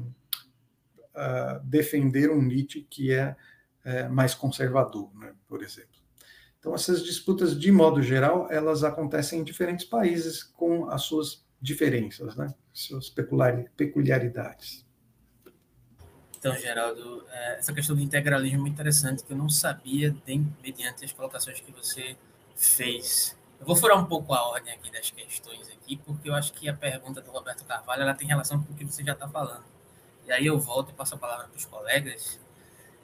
uh, defender um Nietzsche que é, é mais conservador, né, por exemplo. Então, essas disputas, de modo geral, elas acontecem em diferentes países com as suas diferenças, né? suas peculiaridades. Então, Geraldo, é, essa questão do integralismo é interessante, que eu não sabia, mediante as colocações que você fez. Eu vou furar um pouco a ordem aqui das questões aqui, porque eu acho que a pergunta do Roberto Carvalho ela tem relação com o que você já está falando. E aí eu volto e passo a palavra para os colegas,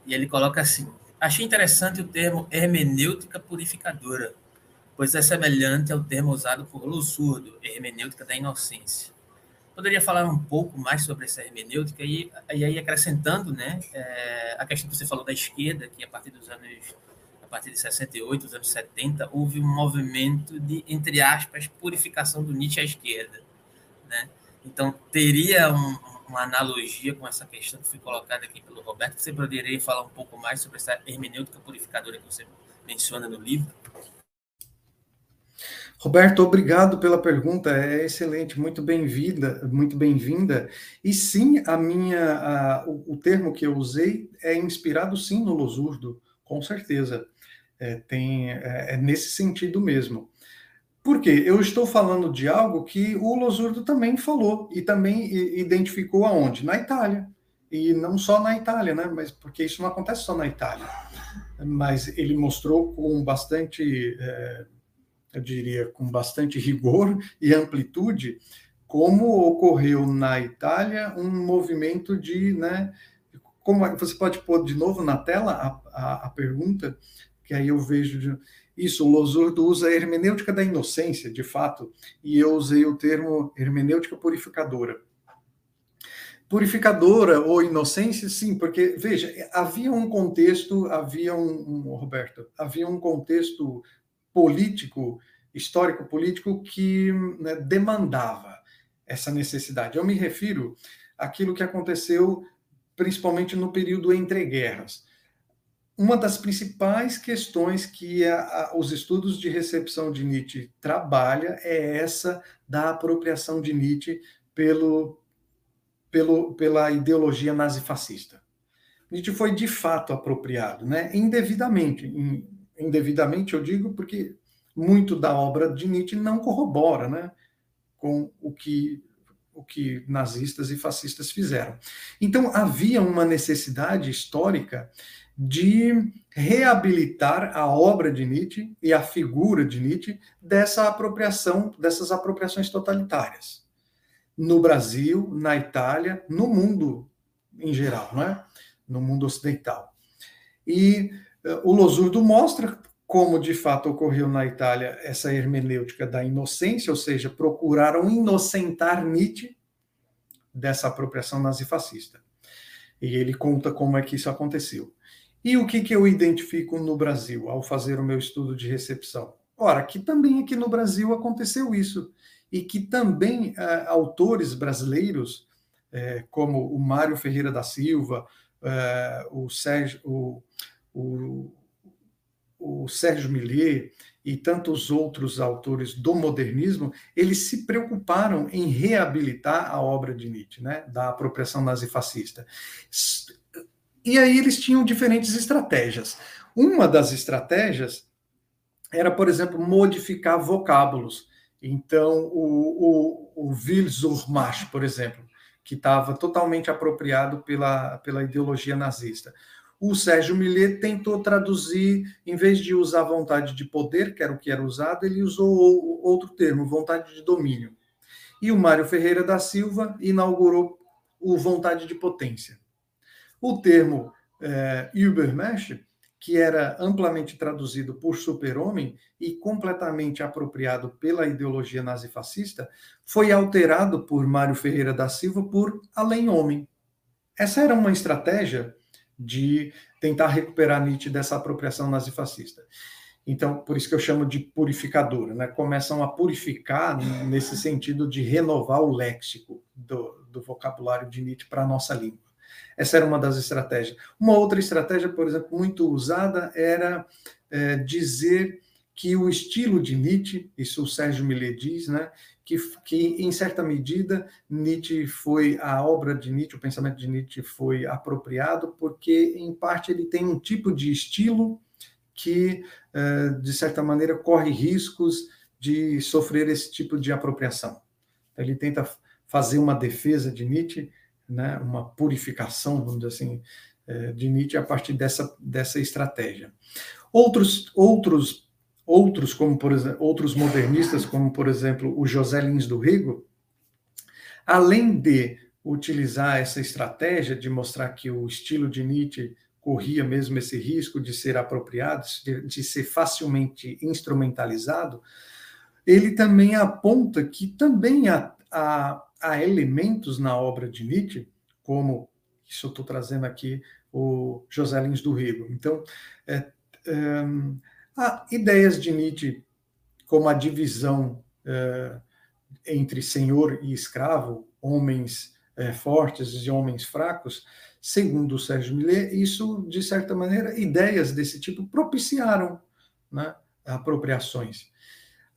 e ele coloca assim: Achei interessante o termo hermenêutica purificadora, pois é semelhante ao termo usado por Lussurdo, hermenêutica da inocência. Poderia falar um pouco mais sobre essa hermenêutica e, e aí acrescentando, né, é, a questão que você falou da esquerda, que a partir dos anos a partir de 68, dos anos 70, houve um movimento de, entre aspas, purificação do Nietzsche à esquerda, né? Então, teria um, uma analogia com essa questão que foi colocada aqui pelo Roberto. Você poderia falar um pouco mais sobre essa hermenêutica purificadora que você menciona no livro? Roberto, obrigado pela pergunta, é excelente, muito bem-vinda, muito bem-vinda. E sim, a minha, a, o, o, termo que eu usei é inspirado sim no Losurdo, com certeza. é, tem, é, é, nesse sentido mesmo. Por quê? Eu estou falando de algo que o Losurdo também falou e também identificou aonde? Na Itália. E não só na Itália, né? Mas porque isso não acontece só na Itália. Mas ele mostrou com bastante, é, eu diria, com bastante rigor e amplitude como ocorreu na Itália um movimento de, né, como é, você pode pôr de novo na tela a, a, a pergunta, que aí eu vejo de, isso, o Losurdo usa a hermenêutica da inocência, de fato, e eu usei o termo hermenêutica purificadora. Purificadora ou inocência, sim, porque, veja, havia um contexto, havia um, um Roberto, havia um contexto político, histórico-político, que né, demandava essa necessidade. Eu me refiro àquilo que aconteceu principalmente no período entre guerras. Uma das principais questões que a, a, os estudos de recepção de Nietzsche trabalha é essa da apropriação de Nietzsche pelo, pelo, pela ideologia nazifascista. Nietzsche foi de fato apropriado, né? indevidamente. Indevidamente eu digo porque muito da obra de Nietzsche não corrobora, né? com o que o que nazistas e fascistas fizeram. Então havia uma necessidade histórica de reabilitar a obra de Nietzsche e a figura de Nietzsche dessa apropriação, dessas apropriações totalitárias. No Brasil, na Itália, no mundo em geral, não é? no mundo ocidental. E uh, o Losurdo mostra como de fato ocorreu na Itália essa hermenêutica da inocência, ou seja, procuraram inocentar Nietzsche dessa apropriação nazifascista. E ele conta como é que isso aconteceu. E o que, que eu identifico no Brasil ao fazer o meu estudo de recepção? Ora, que também aqui no Brasil aconteceu isso, e que também uh, autores brasileiros, uh, como o Mário Ferreira da Silva, uh, o Sérgio, o, o o Sérgio Millet e tantos outros autores do modernismo, eles se preocuparam em reabilitar a obra de Nietzsche, né, da apropriação nazifascista. E aí eles tinham diferentes estratégias. Uma das estratégias era, por exemplo, modificar vocábulos. Então, o, o, o por exemplo, que estava totalmente apropriado pela, pela ideologia nazista. O Sérgio Millet tentou traduzir, em vez de usar vontade de poder, que era o que era usado, ele usou outro termo, vontade de domínio. E o Mário Ferreira da Silva inaugurou o vontade de potência. O termo é, Übermensch, que era amplamente traduzido por super-homem e completamente apropriado pela ideologia nazifascista, foi alterado por Mário Ferreira da Silva por além-homem. Essa era uma estratégia de tentar recuperar Nietzsche dessa apropriação nazifascista. Então, por isso que eu chamo de purificadora, né? Começam a purificar nesse sentido de renovar o léxico do, do vocabulário de Nietzsche para a nossa língua. Essa era uma das estratégias. Uma outra estratégia, por exemplo, muito usada era é, dizer que o estilo de Nietzsche, isso o Sérgio Millet diz, né, que, que, em certa medida, Nietzsche foi, a obra de Nietzsche, o pensamento de Nietzsche foi apropriado, porque, em parte, ele tem um tipo de estilo que, eh, de certa maneira, corre riscos de sofrer esse tipo de apropriação. Ele tenta fazer uma defesa de Nietzsche, né, uma purificação, vamos dizer assim, eh, de Nietzsche a partir dessa, dessa estratégia. Outros, outros outros, como por outros modernistas, como por exemplo o José Lins do Rigo, além de utilizar essa estratégia de mostrar que o estilo de Nietzsche corria mesmo esse risco de ser apropriado, de, de ser facilmente instrumentalizado, ele também aponta que também há, há elementos na obra de Nietzsche, como isso eu estou trazendo aqui o José Lins do Rigo. Então, é, é, Há ideias de Nietzsche como a divisão eh, entre senhor e escravo, homens eh, fortes e homens fracos, segundo o Sérgio Millet, isso, de certa maneira, ideias desse tipo propiciaram né, apropriações.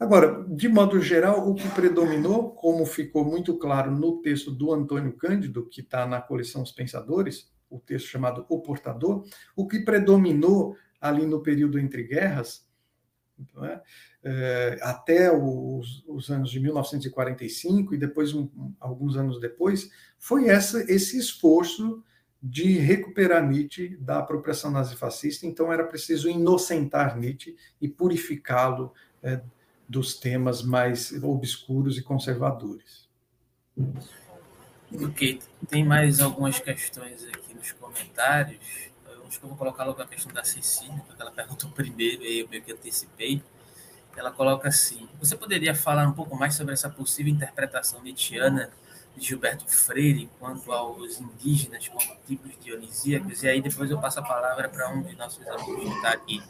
Agora, de modo geral, o que predominou, como ficou muito claro no texto do Antônio Cândido, que está na coleção Os Pensadores, o texto chamado O Portador, o que predominou ali no período entre guerras, é? É, até os, os, anos de 1945 e depois, um, alguns anos depois, foi essa, esse esforço de recuperar Nietzsche da apropriação nazifascista. Então, era preciso inocentar Nietzsche e purificá-lo é, dos temas mais obscuros e conservadores. Ok, tem mais algumas questões aqui nos comentários. Eu acho que eu vou colocar logo a questão da Cecília, porque ela [LAUGHS] perguntou primeiro e eu meio que antecipei. Ela coloca assim: Você poderia falar um pouco mais sobre essa possível interpretação nietzschiana de Gilberto Freire quanto aos indígenas como tipos dionisíacos? E aí depois eu passo a palavra para um de nossos amigos que está aqui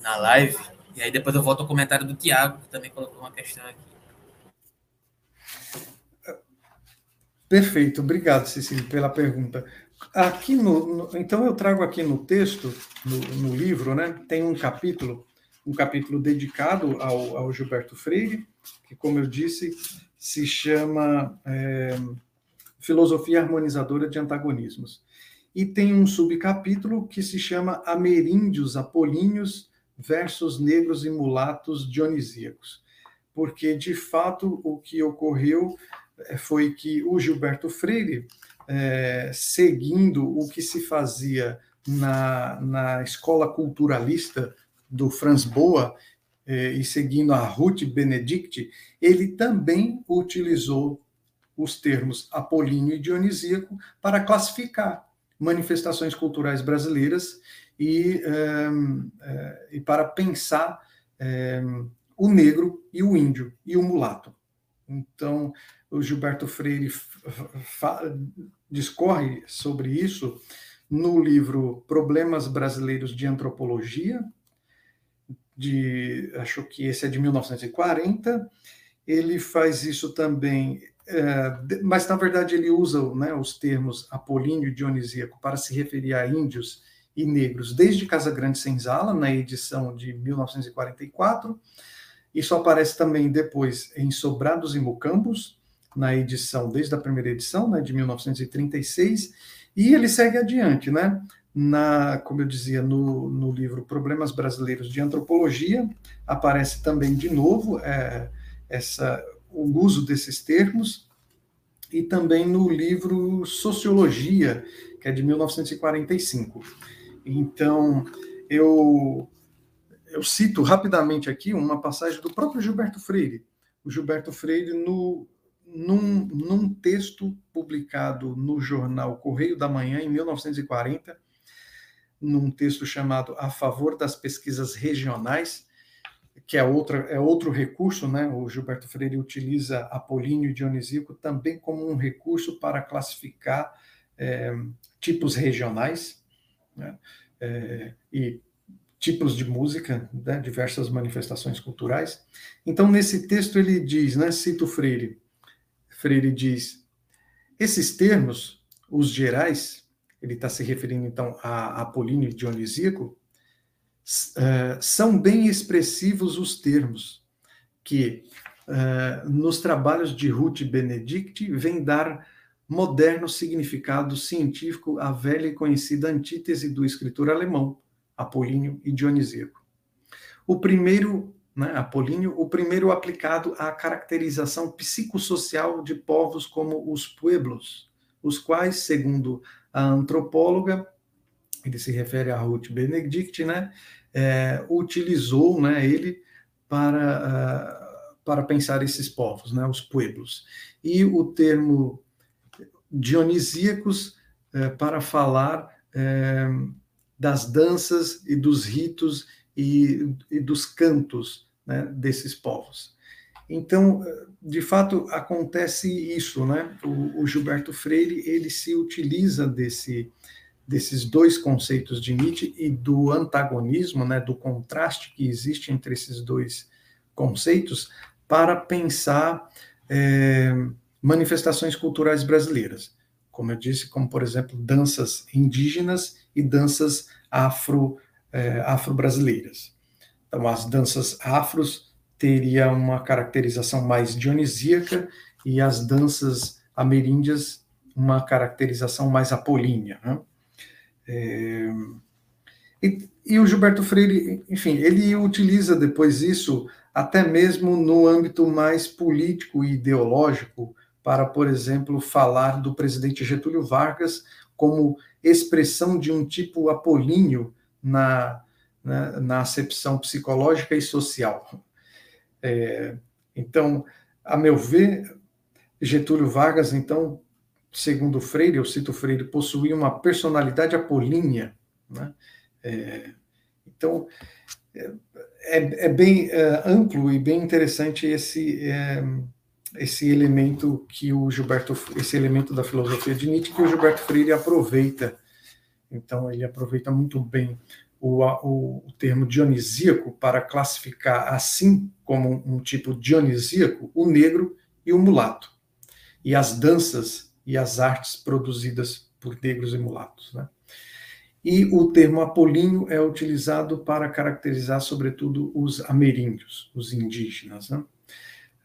na live. E aí depois eu volto ao comentário do Tiago, que também colocou uma questão aqui. Perfeito, obrigado, Cecília, pela pergunta. Aqui no, no, então eu trago aqui no texto, no, no, livro, né, tem um capítulo, um capítulo dedicado ao, ao Gilberto Freire, que, como eu disse, se chama é, Filosofia Harmonizadora de Antagonismos. E tem um subcapítulo que se chama Ameríndios Apolíneos versus Negros e Mulatos Dionisíacos. Porque, de fato, o que ocorreu é, foi que o Gilberto Freire, é, seguindo o que se fazia na, na escola culturalista do Franz Boa, é, e seguindo a Ruth Benedict, ele também utilizou os termos apolíneo e dionisíaco para classificar manifestações culturais brasileiras e, é, é, e para pensar é, o negro e o índio e o mulato. Então, o Gilberto Freire discorre sobre isso no livro Problemas Brasileiros de Antropologia, de, acho que esse é de 1940. Ele faz isso também, é, mas na verdade ele usa né, os termos apolíneo e dionisíaco para se referir a índios e negros desde Casa Grande Senzala, na edição de 1944. Isso aparece também depois em Sobrados e Mocambos, na edição, desde a primeira edição, né, de 1936, e ele segue adiante, né? Na, como eu dizia, no, no livro Problemas Brasileiros de Antropologia, aparece também de novo é, essa, o uso desses termos, e também no livro Sociologia, que é de 1945. Então, eu, eu cito rapidamente aqui uma passagem do próprio Gilberto Freire. O Gilberto Freire, no num, num texto publicado no jornal Correio da Manhã, em 1940, num texto chamado A Favor das Pesquisas Regionais, que é, outra, é outro recurso, né? O Gilberto Freire utiliza Apolíneo e Dionisíaco também como um recurso para classificar é, tipos regionais né? é, e tipos de música, né? diversas manifestações culturais. Então, nesse texto ele diz, né? Cito Freire, Freire diz: esses termos, os gerais, ele está se referindo então a Apolíneo Dionisíaco, uh, são bem expressivos os termos que uh, nos trabalhos de Ruth Benedict vem dar moderno significado científico à velha e conhecida antítese do escritor alemão, Apolíneo e Dionisíaco. O primeiro né, Apolíneo, o primeiro aplicado à caracterização psicossocial de povos como os pueblos, os quais, segundo a antropóloga, ele se refere a Ruth Benedict, né, é, utilizou né, ele para, uh, para pensar esses povos, né, os pueblos. E o termo dionisíacos uh, para falar uh, das danças e dos ritos e, e dos cantos né, desses povos. Então, de fato, acontece isso, né? O, o, Gilberto Freire ele se utiliza desse, desses dois conceitos de Nietzsche e do antagonismo, né, do contraste que existe entre esses dois conceitos para pensar é, manifestações culturais brasileiras, como eu disse, como por exemplo danças indígenas e danças afro é, afro-brasileiras. Então, as danças afros teria uma caracterização mais dionisíaca e as danças ameríndias uma caracterização mais apolínea. Né? É, e, e o Gilberto Freire, enfim, ele utiliza depois isso até mesmo no âmbito mais político e ideológico, para, por exemplo, falar do presidente Getúlio Vargas como expressão de um tipo apolíneo na, na, na acepção psicológica e social. É, então, a meu ver, Getúlio Vargas, então, segundo Freire, eu cito Freire, possuía uma personalidade apolínea. Né? É, então, é, é, bem é, amplo e bem interessante esse é, esse elemento que o Gilberto, esse elemento da filosofia de Nietzsche que o Gilberto Freire aproveita. Então, ele aproveita muito bem o, o, o termo dionisíaco para classificar, assim como um tipo dionisíaco, o negro e o mulato, e as danças e as artes produzidas por negros e mulatos. Né? E o termo apolíneo é utilizado para caracterizar, sobretudo, os ameríndios, os indígenas. Né?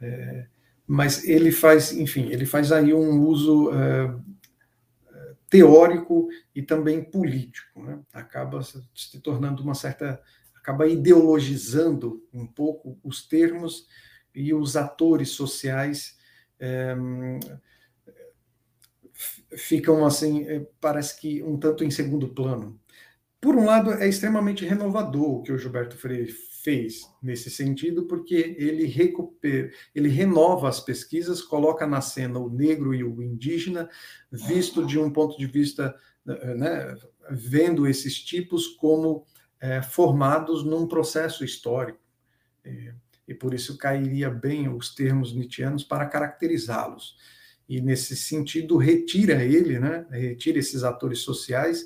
É, mas ele faz, enfim, ele faz aí um uso é, teórico e também político, né? acaba se tornando uma certa, acaba ideologizando um pouco os termos e os atores sociais é, ficam assim, parece que um tanto em segundo plano. Por um lado, é extremamente renovador o que o Gilberto Freire fez nesse sentido, porque ele, recupera, ele renova as pesquisas, coloca na cena o negro e o indígena, visto de um ponto de vista, né, vendo esses tipos como é, formados num processo histórico. E, e por isso cairia bem os termos nietzschianos para caracterizá-los. E nesse sentido, retira ele, né, retira esses atores sociais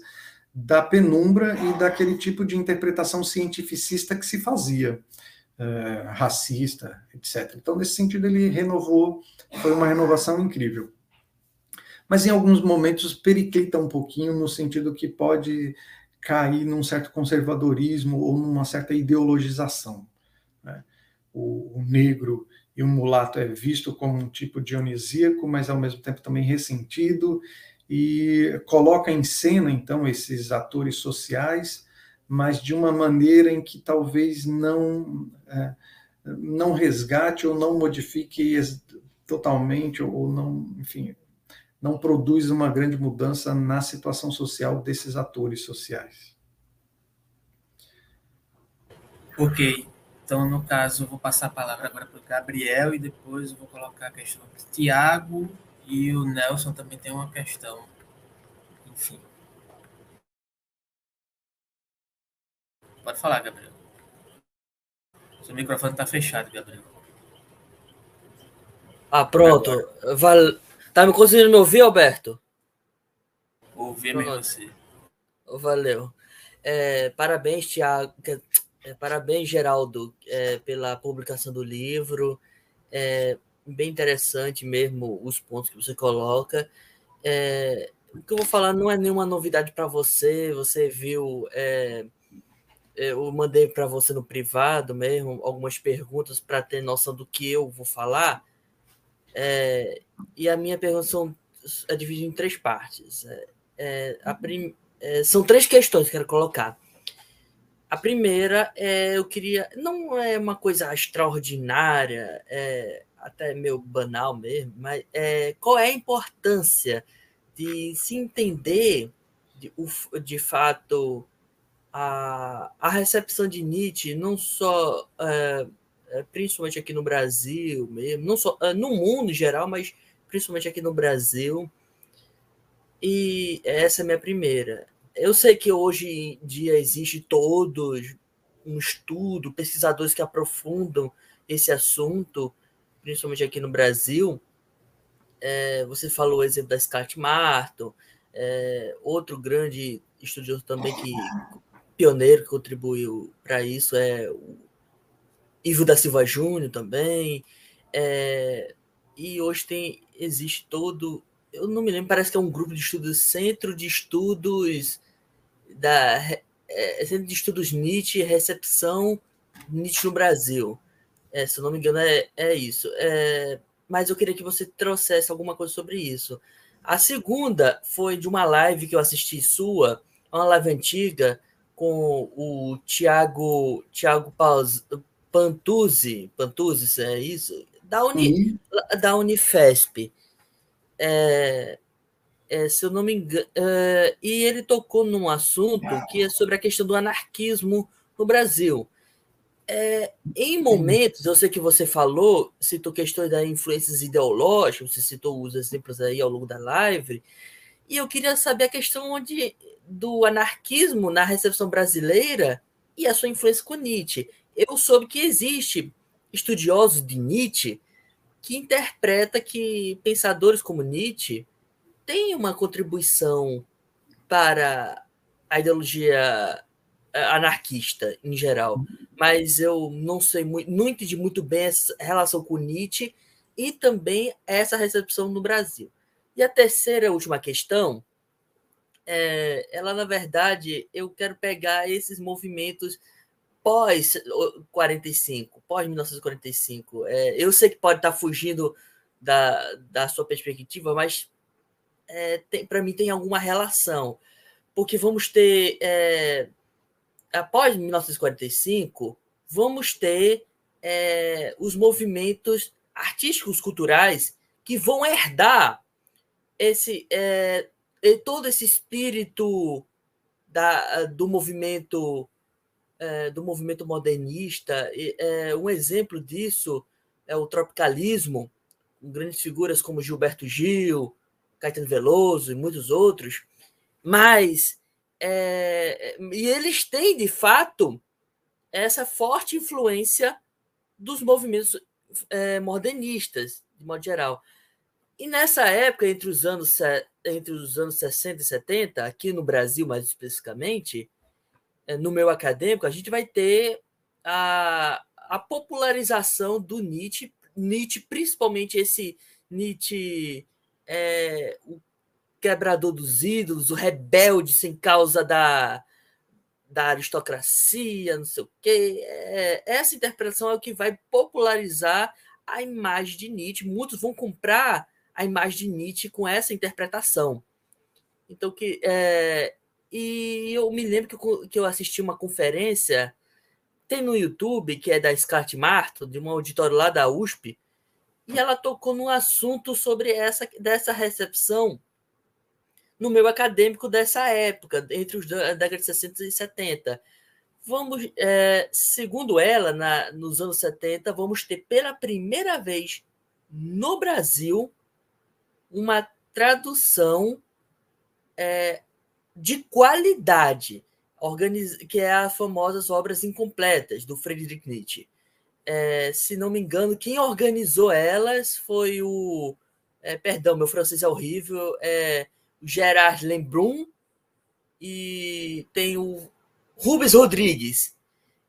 da penumbra e daquele tipo de interpretação cientificista que se fazia, uh, racista, etc. Então, nesse sentido, ele renovou, foi uma renovação incrível. Mas em alguns momentos periclita um pouquinho, no sentido que pode cair num certo conservadorismo ou numa certa ideologização. Né? O, o negro e o mulato é visto como um tipo dionisíaco, mas ao mesmo tempo também ressentido, e coloca em cena, então, esses atores sociais, mas de uma maneira em que talvez não, é, não resgate ou não modifique totalmente, ou não, enfim, não produz uma grande mudança na situação social desses atores sociais. Ok. Então, no caso, eu vou passar a palavra agora para o Gabriel e depois eu vou colocar a questão do Tiago e o Nelson também tem uma questão. Enfim. Pode falar, Gabriel. Seu microfone está fechado, Gabriel. Ah, pronto. Val... Tá me conseguindo me ouvir, Alberto? Ouvir você. Valeu. É, parabéns, Tiago. É, parabéns, Geraldo, é, pela publicação do livro. É, bem interessante mesmo os pontos que você coloca. É, o que eu vou falar não é nenhuma novidade para você, você viu. É, é eu mandei para você no privado mesmo algumas perguntas para ter noção do que eu vou falar. É, e a minha pergunta são, é dividida em três partes. É, é prim, é, são três questões que eu quero colocar. A primeira é eu queria. Não é uma coisa extraordinária, é, até meio banal mesmo, mas é, qual é a importância de se entender de, de fato a, a recepção de Nietzsche, não só é, é, principalmente aqui no Brasil mesmo, não só é, no mundo em geral, mas principalmente aqui no Brasil. E essa é a minha primeira. Eu sei que hoje em dia existe todos um estudo, pesquisadores que aprofundam esse assunto, principalmente aqui no Brasil. É, você falou o exemplo da Scott Martin, é, outro grande estudioso também que pioneiro que contribuiu para isso é o Ivo da Silva Júnior também. É, e hoje tem existe todo, eu não me lembro, parece que é um grupo de estudos, Centro de Estudos da é, Centro de Estudos Nietzsche, recepção Nietzsche no Brasil. É, se eu não me engano, é, é isso. É, mas eu queria que você trouxesse alguma coisa sobre isso. A segunda foi de uma live que eu assisti sua, uma live antiga, com o Tiago Tiago Pantuzzi, Pantuzzi, é isso? Da, Uni, uhum. da Unifesp. É, é, se eu não me engano, é, e ele tocou num assunto que é sobre a questão do anarquismo no Brasil. É, em momentos, eu sei que você falou, citou questões da influências ideológicas, você citou os exemplos aí ao longo da live, e eu queria saber a questão onde, do anarquismo na recepção brasileira e a sua influência com Nietzsche. Eu soube que existe estudiosos de Nietzsche que interpreta que pensadores como Nietzsche têm uma contribuição para a ideologia anarquista em geral, mas eu não sei muito, não entendi muito bem essa relação com Nietzsche e também essa recepção no Brasil. E a terceira última questão, é, ela na verdade eu quero pegar esses movimentos pós 45, pós 1945. É, eu sei que pode estar fugindo da, da sua perspectiva, mas é, para mim tem alguma relação, porque vamos ter é, após 1945, vamos ter é, os movimentos artísticos culturais que vão herdar esse é, todo esse espírito da, do movimento é, do movimento modernista. É, um exemplo disso é o tropicalismo, com grandes figuras como Gilberto Gil, Caetano Veloso e muitos outros. Mas é, e eles têm, de fato, essa forte influência dos movimentos é, modernistas, de modo geral. E nessa época, entre os, anos, entre os anos 60 e 70, aqui no Brasil mais especificamente, é, no meu acadêmico, a gente vai ter a, a popularização do Nietzsche, Nietzsche, principalmente esse Nietzsche, é, o quebrador dos ídolos, o rebelde sem causa da, da aristocracia, não sei o quê. É, essa interpretação é o que vai popularizar a imagem de Nietzsche. Muitos vão comprar a imagem de Nietzsche com essa interpretação. Então, que é, e eu me lembro que eu, que eu assisti uma conferência, tem no YouTube, que é da Scott Marto, de um auditório lá da USP, e ela tocou num assunto sobre essa dessa recepção no meu acadêmico dessa época, entre os décadas de 60 e 70. Vamos, é, segundo ela, na, nos anos 70, vamos ter pela primeira vez no Brasil uma tradução é, de qualidade, que é as famosas obras incompletas do Friedrich Nietzsche. É, se não me engano, quem organizou elas foi o. É, perdão, meu francês é horrível. É, Gerard Lembrun e tem o Rubens Rodrigues.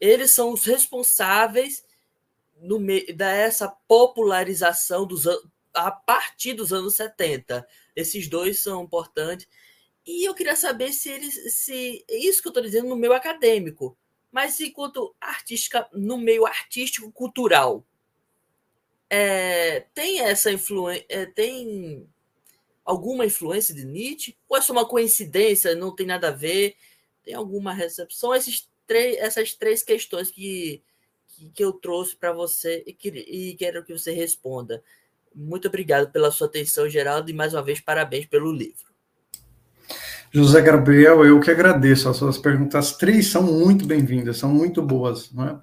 Eles são os responsáveis no dessa popularização dos a partir dos anos 70. Esses dois são importantes. E eu queria saber se eles se isso que eu estou dizendo no meio acadêmico, mas enquanto artística no meio artístico cultural é, tem essa influência, é, tem alguma influência de Nietzsche? Ou é só uma coincidência, não tem nada a ver? Tem alguma recepção? Esses três, essas três questões que, que, que eu trouxe para você e, que, e quero que você responda. Muito obrigado pela sua atenção, Geraldo, e mais uma vez parabéns pelo livro. José Gabriel, eu que agradeço. As suas perguntas, as três são muito bem-vindas, são muito boas. Não é?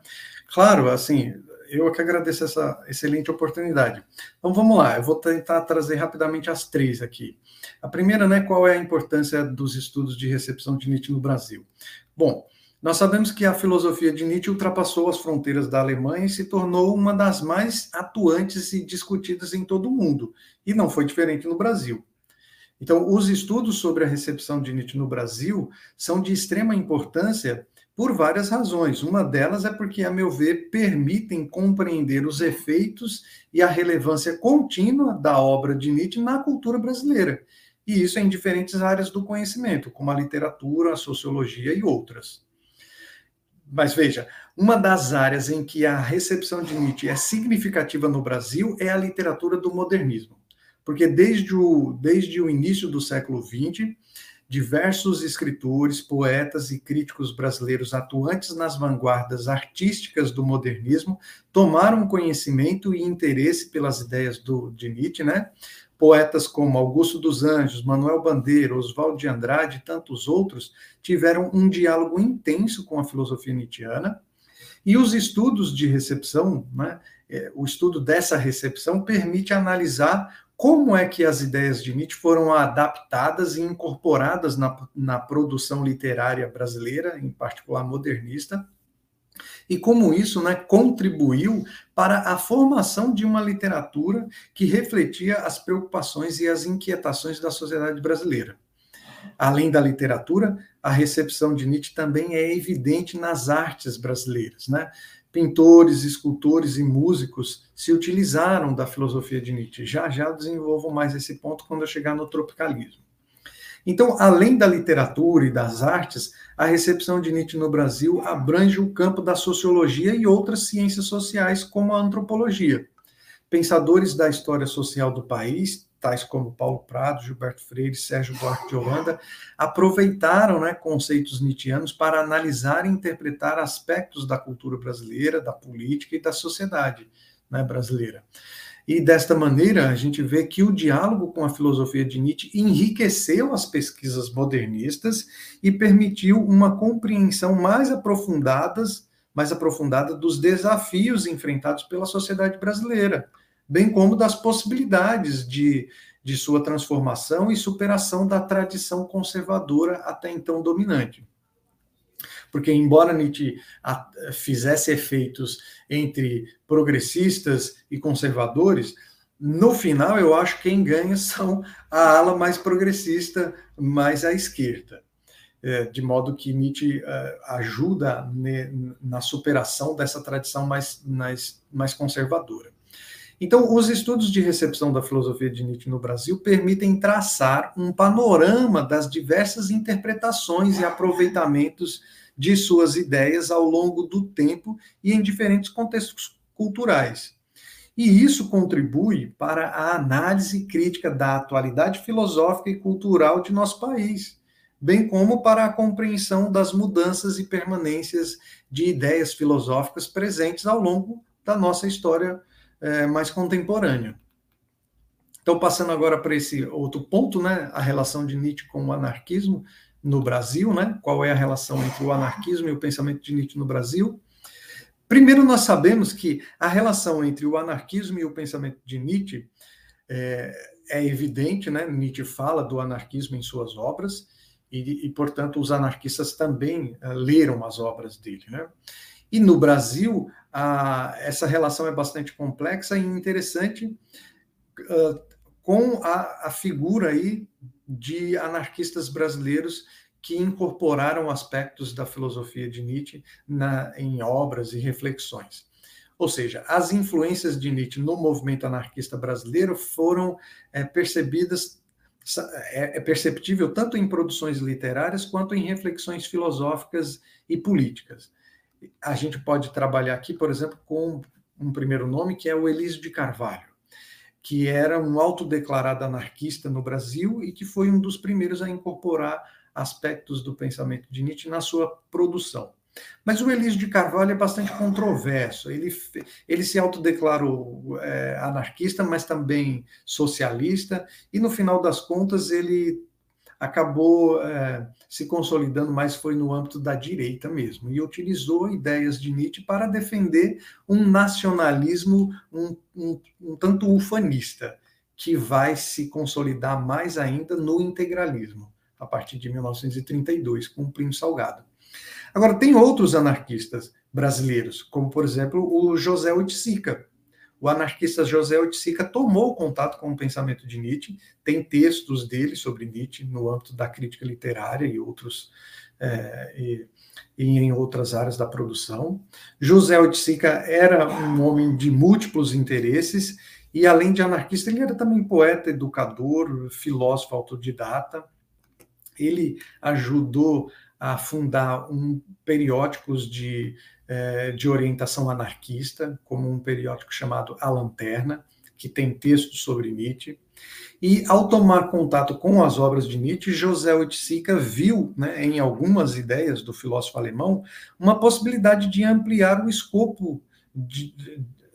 Claro, assim, eu que agradeço essa excelente oportunidade. Então vamos lá, eu vou tentar trazer rapidamente as três aqui. A primeira, né, qual é a importância dos estudos de recepção de Nietzsche no Brasil? Bom, nós sabemos que a filosofia de Nietzsche ultrapassou as fronteiras da Alemanha e se tornou uma das mais atuantes e discutidas em todo o mundo, e não foi diferente no Brasil. Então, os estudos sobre a recepção de Nietzsche no Brasil são de extrema importância por várias razões. Uma delas é porque, a meu ver, permitem compreender os efeitos e a relevância contínua da obra de Nietzsche na cultura brasileira. E isso em diferentes áreas do conhecimento, como a literatura, a sociologia e outras. Mas veja, uma das áreas em que a recepção de Nietzsche é significativa no Brasil é a literatura do modernismo. Porque desde o, desde o início do século XX, diversos escritores, poetas e críticos brasileiros atuantes nas vanguardas artísticas do modernismo tomaram conhecimento e interesse pelas ideias do, de Nietzsche, né? Poetas como Augusto dos Anjos, Manuel Bandeira, Oswaldo de Andrade e tantos outros tiveram um diálogo intenso com a filosofia nietzschiana. E os estudos de recepção, né, é, o estudo dessa recepção permite analisar como é que as ideias de Nietzsche foram adaptadas e incorporadas na, na produção literária brasileira, em particular modernista, e como isso né, contribuiu para a formação de uma literatura que refletia as preocupações e as inquietações da sociedade brasileira. Além da literatura, a recepção de Nietzsche também é evidente nas artes brasileiras. Né? Pintores, escultores e músicos se utilizaram da filosofia de Nietzsche. Já já desenvolvo mais esse ponto quando eu chegar no tropicalismo. Então, além da literatura e das artes, a recepção de Nietzsche no Brasil abrange o campo da sociologia e outras ciências sociais, como a antropologia. Pensadores da história social do país tais como Paulo Prado, Gilberto Freire, Sérgio Buarque de Holanda, aproveitaram né, conceitos nietzschianos para analisar e interpretar aspectos da cultura brasileira, da política e da sociedade né, brasileira. E desta maneira, a gente vê que o diálogo com a filosofia de Nietzsche enriqueceu as pesquisas modernistas e permitiu uma compreensão mais aprofundadas, mais aprofundada dos desafios enfrentados pela sociedade brasileira bem como das possibilidades de, de sua transformação e superação da tradição conservadora até então dominante. Porque, embora Nietzsche fizesse efeitos entre progressistas e conservadores, no final eu acho que quem ganha são a ala mais progressista, mais à esquerda. É, de modo que Nietzsche é, ajuda na superação dessa tradição mais, mais, mais conservadora. Então, os estudos de recepção da filosofia de Nietzsche no Brasil permitem traçar um panorama das diversas interpretações e aproveitamentos de suas ideias ao longo do tempo e em diferentes contextos culturais. E isso contribui para a análise crítica da atualidade filosófica e cultural de nosso país, bem como para a compreensão das mudanças e permanências de ideias filosóficas presentes ao longo da nossa história é, mais contemporâneo. Então, passando agora para esse outro ponto, né, a relação de Nietzsche com o anarquismo no Brasil, né, qual é a relação entre o anarquismo e o pensamento de Nietzsche no Brasil? Primeiro, nós sabemos que a relação entre o anarquismo e o pensamento de Nietzsche é, é evidente, né? Nietzsche fala do anarquismo em suas obras, e, e portanto, os anarquistas também uh, leram as obras dele, né? E no Brasil, a, essa relação é bastante complexa e interessante uh, com a, a figura aí de anarquistas brasileiros que incorporaram aspectos da filosofia de Nietzsche na, em obras e reflexões. Ou seja, as influências de Nietzsche no movimento anarquista brasileiro foram é, percebidas, é, é perceptível tanto em produções literárias quanto em reflexões filosóficas e políticas a gente pode trabalhar aqui, por exemplo, com um primeiro nome que é o Elísio de Carvalho, que era um autodeclarado anarquista no Brasil e que foi um dos primeiros a incorporar aspectos do pensamento de Nietzsche na sua produção. Mas o Elísio de Carvalho é bastante controverso. Ele, ele se autodeclarou é, anarquista, mas também socialista, e no final das contas ele acabou é, se consolidando mais foi no âmbito da direita mesmo, e utilizou ideias de Nietzsche para defender um nacionalismo um, um, um tanto ufanista, que vai se consolidar mais ainda no integralismo, a partir de 1932, com o Primo Salgado. Agora, tem outros anarquistas brasileiros, como, por exemplo, o José Oiticica, o anarquista José Oiticica tomou contato com o pensamento de Nietzsche, tem textos dele sobre Nietzsche no âmbito da crítica literária e outros é, e, e, em outras áreas da produção. José Oiticica era um homem de múltiplos interesses e além de anarquista, ele era também poeta, educador, filósofo autodidata. Ele ajudou a fundar um periódicos de é, de orientação anarquista, como um periódico chamado A Lanterna, que tem textos sobre Nietzsche. E ao tomar contato com as obras de Nietzsche, José Oiticica viu, né, em algumas ideias do filósofo alemão, uma possibilidade de ampliar o escopo de,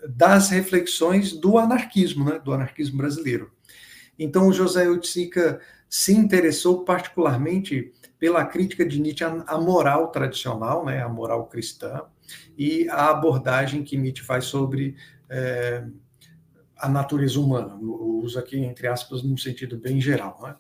das reflexões do anarquismo, né, do anarquismo brasileiro. Então, José Oiticica se interessou particularmente pela crítica de Nietzsche à moral tradicional, né, a moral cristã, e a abordagem que Nietzsche faz sobre é, a natureza humana, uso aqui entre aspas num sentido bem geral. Né?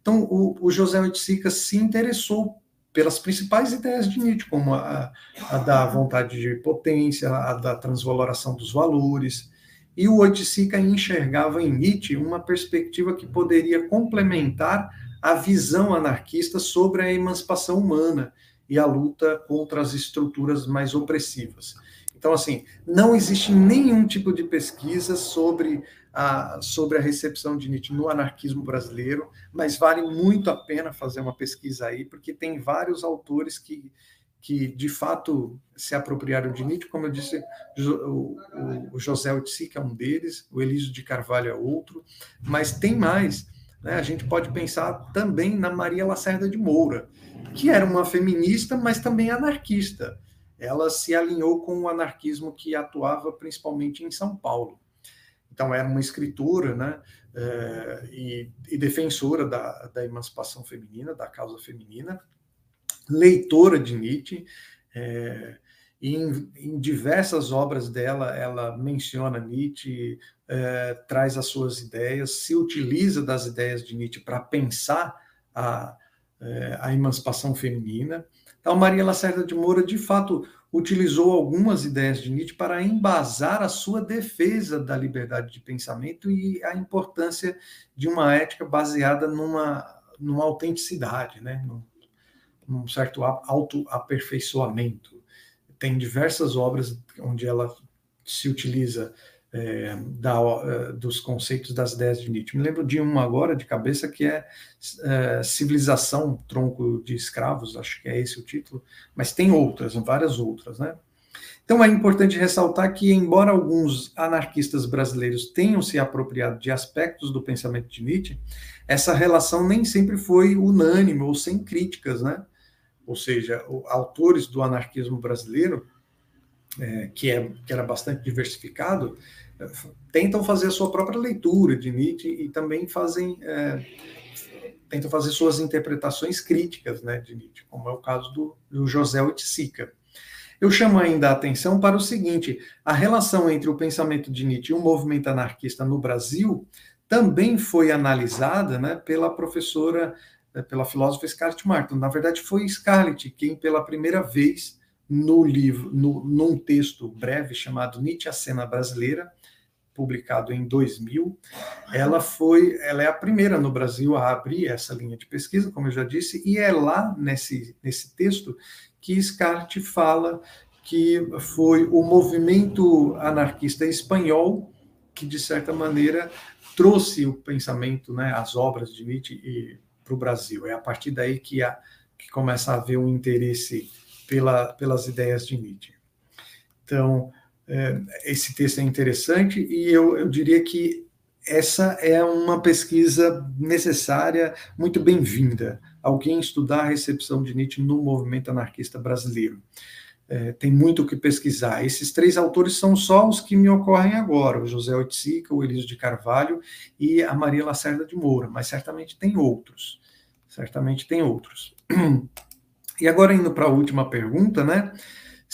Então, o, o José Oiticica se interessou pelas principais ideias de Nietzsche, como a, a da vontade de potência, a da transvaloração dos valores, e o Oiticica enxergava em Nietzsche uma perspectiva que poderia complementar a visão anarquista sobre a emancipação humana e a luta contra as estruturas mais opressivas. Então, assim, não existe nenhum tipo de pesquisa sobre a, sobre a recepção de Nietzsche no anarquismo brasileiro, mas vale muito a pena fazer uma pesquisa aí, porque tem vários autores que, que de fato se apropriaram de Nietzsche, como eu disse, o, o, José Otsi, é um deles, o Elísio de Carvalho é outro, mas tem mais. Né? A gente pode pensar também na Maria Lacerda de Moura, que era uma feminista, mas também anarquista ela se alinhou com o anarquismo que atuava principalmente em São Paulo. Então, era uma escritora né, é, e, e, defensora da, da, emancipação feminina, da causa feminina, leitora de Nietzsche, é, e em, em, diversas obras dela, ela menciona Nietzsche, é, traz as suas ideias, se utiliza das ideias de Nietzsche para pensar a, a emancipação feminina. Então, Maria Lacerda de Moura, de fato, utilizou algumas ideias de Nietzsche para embasar a sua defesa da liberdade de pensamento e a importância de uma ética baseada numa, numa autenticidade, né? num, num certo autoaperfeiçoamento. Tem diversas obras onde ela se utiliza é, da, é, dos conceitos das ideias de Nietzsche. Me lembro de uma agora de cabeça que é, é, Civilização Tronco de Escravos, acho que é esse o título, mas tem outras, várias outras, né? Então é importante ressaltar que, embora alguns anarquistas brasileiros tenham se apropriado de aspectos do pensamento de Nietzsche, essa relação nem sempre foi unânime ou sem críticas, né? Ou seja, autores do anarquismo brasileiro, é, que, é, que era bastante diversificado, tentam fazer a sua própria leitura de Nietzsche e também fazem é, tentam fazer suas interpretações críticas né, de Nietzsche, como é o caso do, do José Oiticica. Eu chamo ainda a atenção para o seguinte: a relação entre o pensamento de Nietzsche e o movimento anarquista no Brasil também foi analisada né, pela professora, é, pela filósofa Scarlett Martin. Na verdade, foi Scarlett quem, pela primeira vez, no livro, no, num texto breve chamado Nietzsche, a cena brasileira, publicado em 2000. Ela foi, ela é a primeira no Brasil a abrir essa linha de pesquisa, como eu já disse, e é lá nesse, nesse texto que Scarlett fala que foi o movimento anarquista espanhol que, de certa maneira, trouxe o pensamento, né, as obras de Nietzsche para o Brasil. É a partir daí que, a, que começa a haver um interesse pela, pelas ideias de Nietzsche. Então, é, esse texto é interessante e eu, eu diria que essa é uma pesquisa necessária, muito bem-vinda. Alguém estudar a recepção de Nietzsche no movimento anarquista brasileiro. É, tem muito o que pesquisar. Esses três autores são só os que me ocorrem agora: o José Oiticica, o Elísio de Carvalho e a Maria Lacerda de Moura, mas certamente tem outros. Certamente tem outros. [CLEARS THROAT] E agora, indo para a última pergunta, né?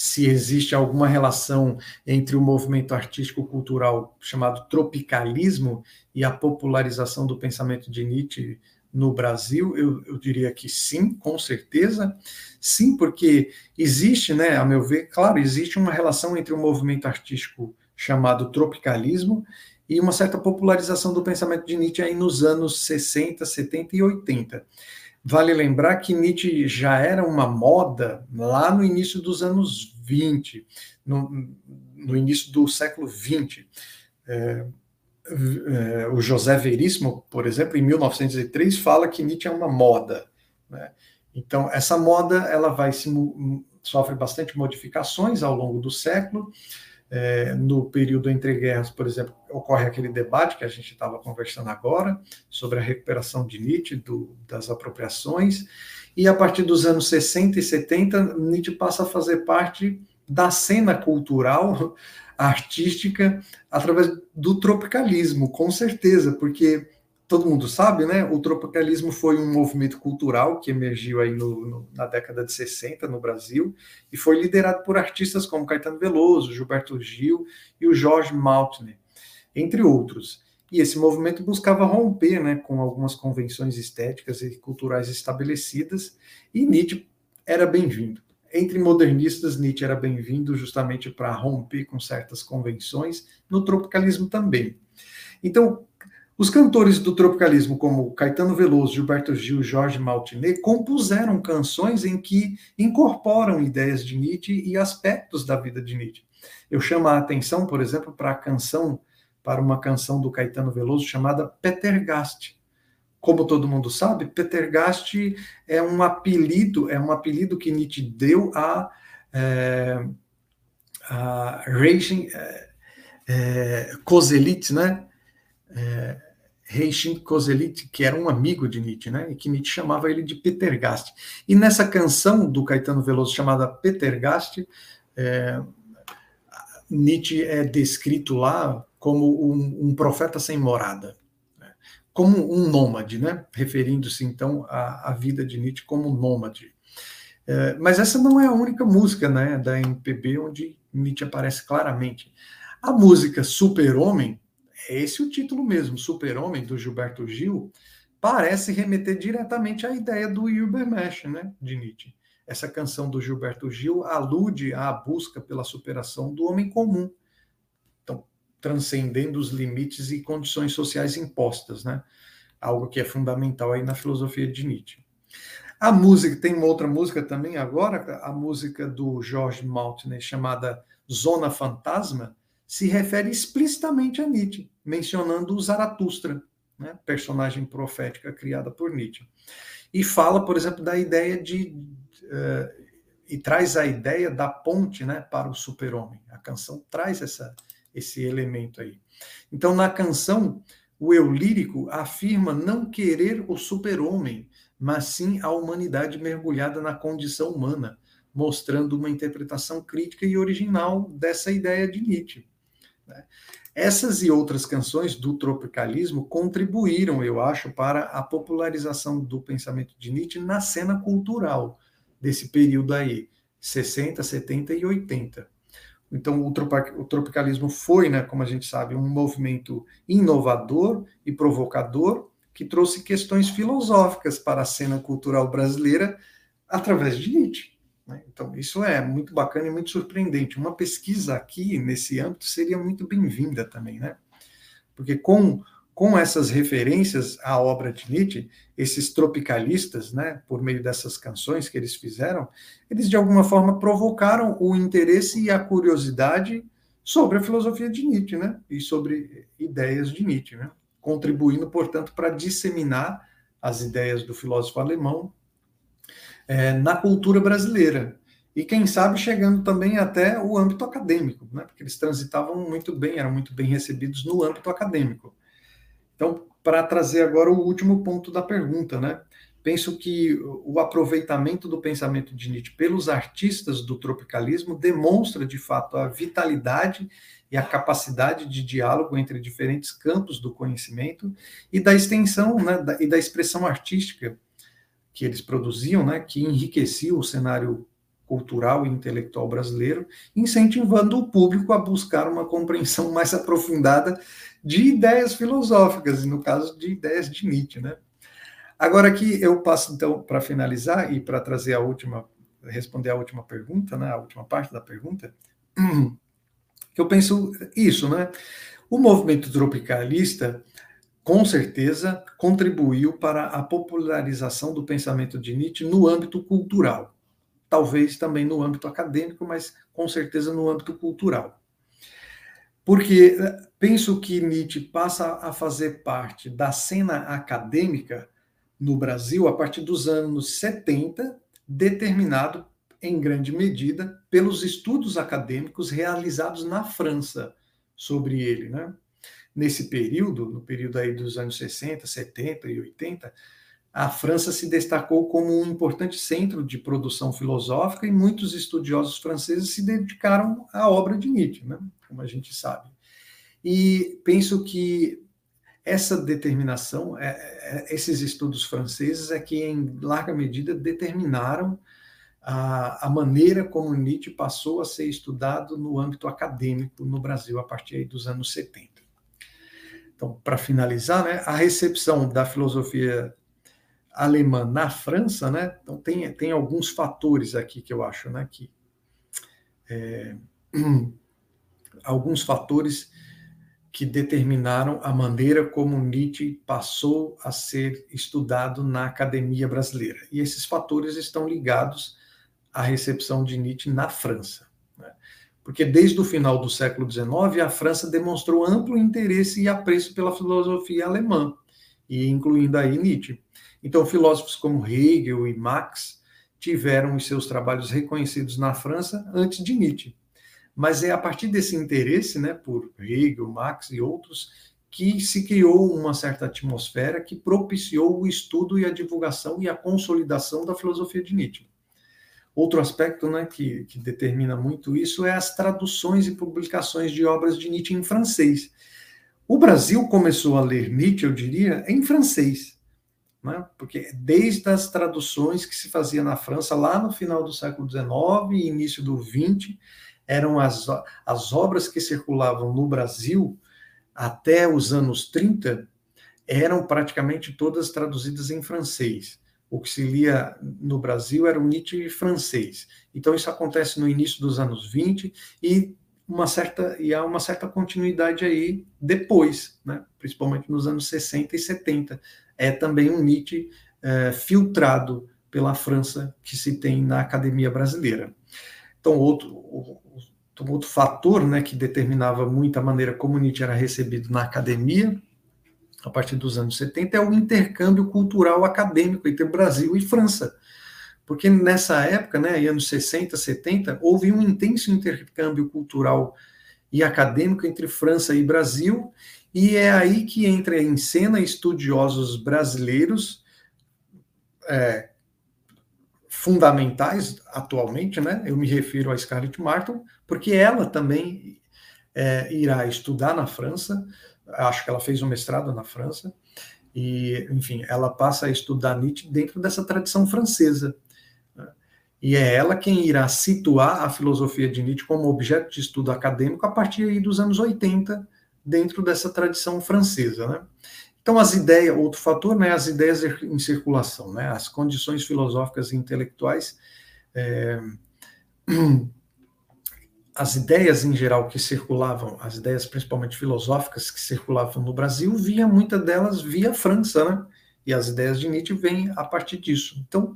se existe alguma relação entre o movimento artístico-cultural chamado tropicalismo e a popularização do pensamento de Nietzsche no Brasil, eu, eu, diria que sim, com certeza. Sim, porque existe, né, a meu ver, claro, existe uma relação entre o movimento artístico chamado tropicalismo e uma certa popularização do pensamento de Nietzsche aí nos anos 60, 70 e 80. Vale lembrar que Nietzsche já era uma moda lá no início dos anos 20, no, no início do século 20. É, é, o José Veríssimo, por exemplo, em 1903, fala que Nietzsche é uma moda. Né? Então, essa moda ela vai se sofre bastante modificações ao longo do século. é, no período entre guerras, por exemplo, ocorre aquele debate que a gente estava conversando agora sobre a recuperação de Nietzsche, do, das apropriações, e a partir dos anos 60 e 70, Nietzsche passa a fazer parte da cena cultural, artística, através do tropicalismo, com certeza, porque todo mundo sabe, né? O tropicalismo foi um movimento cultural que emergiu aí no, no, na década de 60 no Brasil e foi liderado por artistas como Caetano Veloso, Gilberto Gil e o Jorge Maltner, entre outros. E esse movimento buscava romper né, com algumas convenções estéticas e culturais estabelecidas, e Nietzsche era bem-vindo. Entre modernistas, Nietzsche era bem-vindo justamente para romper com certas convenções, no tropicalismo também. Então, os cantores do tropicalismo, como Caetano Veloso, Gilberto Gil, Jorge Maltinet, compuseram canções em que incorporam ideias de Nietzsche e aspectos da vida de Nietzsche. Eu chamo a atenção, por exemplo, para a canção, para uma canção do Caetano Veloso chamada Petergast. Como todo mundo sabe, Petergast é um apelido, é um apelido que Nietzsche deu a, é, a é, é, Koselitz, né? É, Kozelit, que era um amigo de Nietzsche, né? E que Nietzsche chamava ele de Peter Gast. E nessa canção do Caetano Veloso chamada Peter Gast, é, Nietzsche é descrito lá como um, um profeta sem morada? Como um nômade, né? Referindo-se então à, à, vida de Nietzsche como nômade. É, mas essa não é a única música, né? Da MPB onde Nietzsche aparece claramente. A música Super Homem é esse o título mesmo, Super-Homem, do Gilberto Gil, parece remeter diretamente à ideia do Übermensch, né, de Nietzsche. Essa canção do Gilberto Gil alude à busca pela superação do homem comum, transcendendo os limites e condições sociais impostas, né? Algo que é fundamental aí na filosofia de Nietzsche. A música, tem uma outra música também agora, a música do George Maltner, chamada Zona Fantasma, se refere explicitamente a Nietzsche, mencionando o Zaratustra, né, personagem profética criada por Nietzsche. E fala, por exemplo, da ideia de. Uh, e traz a ideia da ponte né, para o super-homem. A canção traz essa, esse elemento aí. Então, na canção, o eu lírico afirma não querer o super-homem, mas sim a humanidade mergulhada na condição humana, mostrando uma interpretação crítica e original dessa ideia de Nietzsche. Né? Essas e outras canções do tropicalismo contribuíram, eu acho, para a popularização do pensamento de Nietzsche na cena cultural desse período aí, 60, 70 e 80. Então, o, tropicalismo foi, né, como a gente sabe, um movimento inovador e provocador que trouxe questões filosóficas para a cena cultural brasileira através de Nietzsche. Né? Então, isso é muito bacana e muito surpreendente. Uma pesquisa aqui nesse âmbito seria muito bem-vinda também, né? Porque com, com essas referências à obra de Nietzsche, esses tropicalistas, né, por meio dessas canções que eles fizeram, eles de alguma forma provocaram o interesse e a curiosidade sobre a filosofia de Nietzsche, né? E sobre ideias de Nietzsche, né? Contribuindo, portanto, para disseminar as ideias do filósofo alemão é, na cultura brasileira. E quem sabe chegando também até o âmbito acadêmico, né? porque eles transitavam muito bem, eram muito bem recebidos no âmbito acadêmico. Então, para trazer agora o último ponto da pergunta, né? Penso que o aproveitamento do pensamento de Nietzsche pelos artistas do tropicalismo demonstra, de fato, a vitalidade e a capacidade de diálogo entre diferentes campos do conhecimento e da extensão né, e da expressão artística que eles produziam, né, que enriquecia o cenário cultural e intelectual brasileiro, incentivando o público a buscar uma compreensão [LAUGHS] mais aprofundada de ideias filosóficas, e no caso de ideias de Nietzsche, né? Agora aqui eu passo então para finalizar e para trazer a última responder a última pergunta, né, a última parte da pergunta, [CLEARS THROAT] que eu penso isso, né? O movimento tropicalista com certeza contribuiu para a popularização do pensamento de Nietzsche no âmbito cultural. Talvez também no âmbito acadêmico, mas com certeza no âmbito cultural. Porque eh, penso que Nietzsche passa a fazer parte da cena acadêmica no Brasil a partir dos anos 70, determinado em grande medida, pelos estudos acadêmicos realizados na França sobre ele. Né? Nesse período, no período aí dos anos 60, 70 e 80, a França se destacou como um importante centro de produção filosófica e muitos estudiosos franceses se dedicaram à obra de Nietzsche, né? como a gente sabe. E penso que essa determinação, é, é, esses estudos franceses é que, em larga medida, determinaram a, maneira como Nietzsche passou a ser estudado no âmbito acadêmico no Brasil a partir dos anos 70. Então, para finalizar, né, a recepção da filosofia alemã na França, né, então tem, tem alguns fatores aqui que eu acho né, que é, [CLEARS THROAT] alguns fatores que determinaram a maneira como Nietzsche passou a ser estudado na academia brasileira. E esses fatores estão ligados à recepção de Nietzsche na França. Né? Porque desde o final do século XIX, a França demonstrou amplo interesse e apreço pela filosofia alemã, e incluindo aí Nietzsche. Então, filósofos como Hegel e Marx tiveram os seus trabalhos reconhecidos na França antes de Nietzsche. Mas é a partir desse interesse, né, por Hegel, Marx e outros, que se criou uma certa atmosfera que propiciou o estudo e a divulgação e a consolidação da filosofia de Nietzsche. Outro aspecto né, que, que determina muito isso é as traduções e publicações de obras de Nietzsche em francês. O Brasil começou a ler Nietzsche, eu diria, em francês, né? porque desde as traduções que se fazia na França lá no final do século XIX e início do XX, eram as, as obras que circulavam no Brasil até os anos 30, eram praticamente todas traduzidas em francês. O que se lia no Brasil era o Nietzsche francês. Então isso acontece no início dos anos 20 e uma certa e há uma certa continuidade aí depois, né? principalmente nos anos 60 e 70. É também um Nietzsche é, filtrado pela França que se tem na academia brasileira. Então, outro, outro fator né, que determinava muito a maneira como Nietzsche era recebido na academia, a partir dos anos 70, é o intercâmbio cultural acadêmico entre Brasil e França. Porque nessa época, né, anos 60, 70, houve um intenso intercâmbio cultural e acadêmico entre França e Brasil, e é aí que entra em cena estudiosos brasileiros, é, fundamentais atualmente, né? Eu me refiro a Scarlett Martin, porque ela também é, irá estudar na França. Acho que ela fez um mestrado na França e, enfim, ela passa a estudar Nietzsche dentro dessa tradição francesa. Né? E é ela quem irá situar a filosofia de Nietzsche como objeto de estudo acadêmico a partir dos anos 80, dentro dessa tradição francesa, né? Então, as ideias, outro fator, né, as ideias em circulação, né, as condições filosóficas e intelectuais, é, [CLEARS THROAT] as ideias em geral que circulavam, as ideias principalmente filosóficas que circulavam no Brasil, via muitas delas via França, né? E as ideias de Nietzsche vêm a partir disso. Então,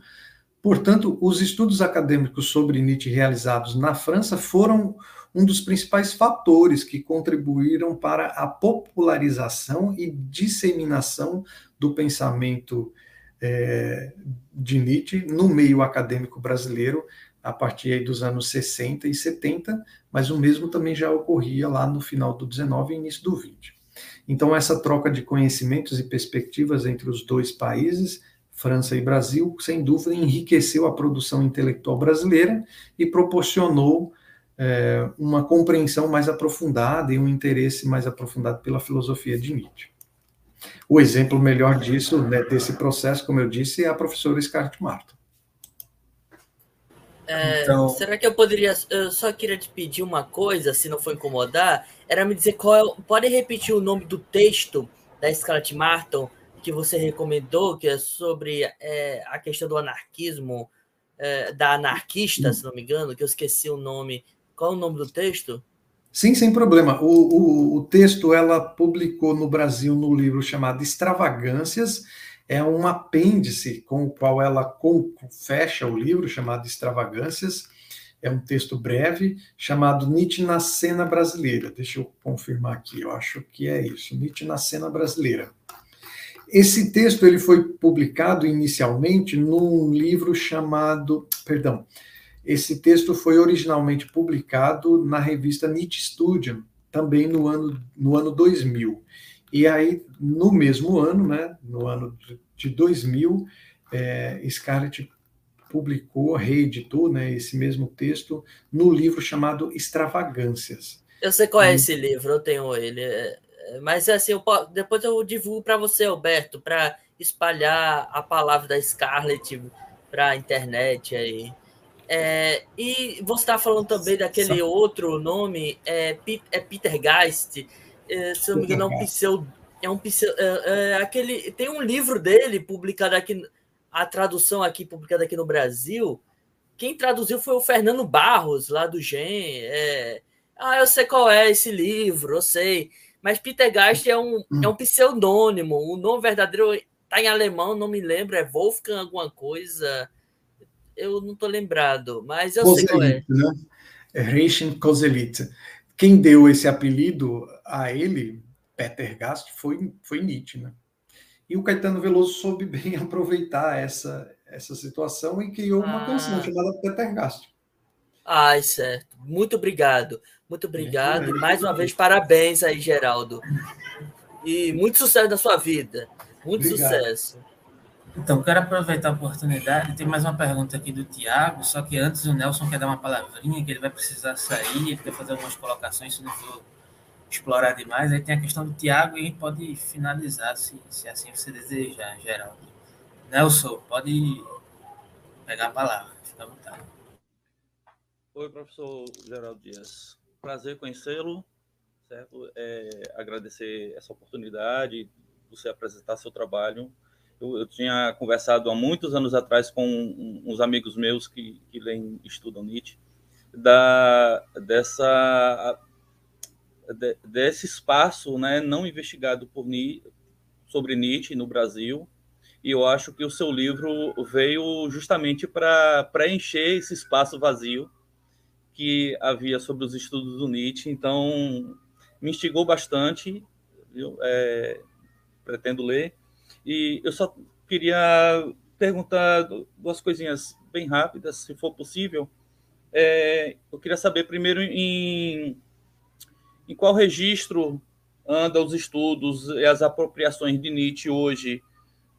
portanto, os estudos acadêmicos sobre Nietzsche realizados na França foram um dos principais fatores que contribuíram para a popularização e disseminação do pensamento é, de Nietzsche no meio acadêmico brasileiro a partir dos anos 60 e 70, mas o mesmo também já ocorria lá no final do 19 e início do 20. Então, essa troca de conhecimentos e perspectivas entre os dois países, França e Brasil, sem dúvida enriqueceu a produção intelectual brasileira e proporcionou é, uma compreensão mais aprofundada e um interesse mais aprofundado pela filosofia de Nietzsche. O exemplo melhor disso, né, desse processo, como eu disse, é a professora Scarlett Martin. É, então... Será que eu poderia. Eu só queria te pedir uma coisa, se não for incomodar, era me dizer qual é. Pode repetir o nome do texto da Scarlett Martin que você recomendou, que é sobre é, a questão do anarquismo, é, da anarquista, se não me engano, que eu esqueci o nome. Qual o nome do texto? Sim, sem problema. O, o, o texto ela publicou no Brasil no livro chamado Extravagâncias. É um apêndice com o qual ela com, fecha o livro, chamado Extravagâncias. É um texto breve, chamado Nietzsche na Cena Brasileira. Deixa eu confirmar aqui, eu acho que é isso. Nietzsche na Cena Brasileira. Esse texto ele foi publicado inicialmente num livro chamado, perdão, esse texto foi originalmente publicado na revista Nietzsche Studium, também no ano, no ano 2000. E aí, no mesmo ano, né, no ano de 2000, é, Scarlett publicou, reeditou né, esse mesmo texto no livro chamado Extravagâncias. Eu sei qual é esse livro, eu tenho ele. É, é, mas assim, eu posso, depois eu divulgo para você, Alberto, para espalhar a palavra da Scarlett para a internet aí. É, e você está falando também daquele Só... outro nome, é, é Peter Geist, é, se não me engano, é um pseudo. É um pseudo, é, é, aquele, tem um livro dele publicado aqui, a tradução aqui publicada aqui no Brasil. Quem traduziu foi o Fernando Barros, lá do GEM. É, ah, eu sei qual é esse livro, eu sei. Mas Peter Geist é um, é um pseudônimo. O nome verdadeiro está em alemão, não me lembro, é Wolfgang alguma coisa eu não estou lembrado, mas eu Kozelit, sei qual é. Né? É Reichen Kozelit. Quem deu esse apelido a ele, Peter Gast, foi, foi Nietzsche, né? E o Caetano Veloso soube [LAUGHS] bem aproveitar essa, essa situação e criou uma ah. canção chamada Peter Gast. Ai, certo. Muito obrigado. Muito obrigado. É, Mais uma vez, parabéns aí, Geraldo. E muito sucesso na sua vida. Muito obrigado. sucesso. Então, quero aproveitar a oportunidade. Tem mais uma pergunta aqui do Tiago, só que antes o Nelson quer dar uma palavrinha, que ele vai precisar sair, ele quer fazer algumas colocações, se não for explorar demais. Aí tem a questão do Tiago e pode finalizar, se, se assim você desejar, Geraldo. Nelson, pode pegar a palavra, fica à vontade. Oi, professor Geraldo Dias. Prazer conhecê-lo, certo? É, agradecer essa oportunidade, você apresentar seu trabalho eu, eu, tinha conversado há muitos anos atrás com uns amigos meus que, que leem, estudam Nietzsche, da, dessa, de, desse espaço né, não investigado por Nietzsche, sobre Nietzsche no Brasil, e eu acho que o seu livro veio justamente para preencher esse espaço vazio que havia sobre os estudos do Nietzsche, então me instigou bastante, é, pretendo ler, e eu só queria perguntar duas coisinhas bem rápidas, se for possível. É, eu queria saber primeiro em, em qual registro andam os estudos e as apropriações de Nietzsche hoje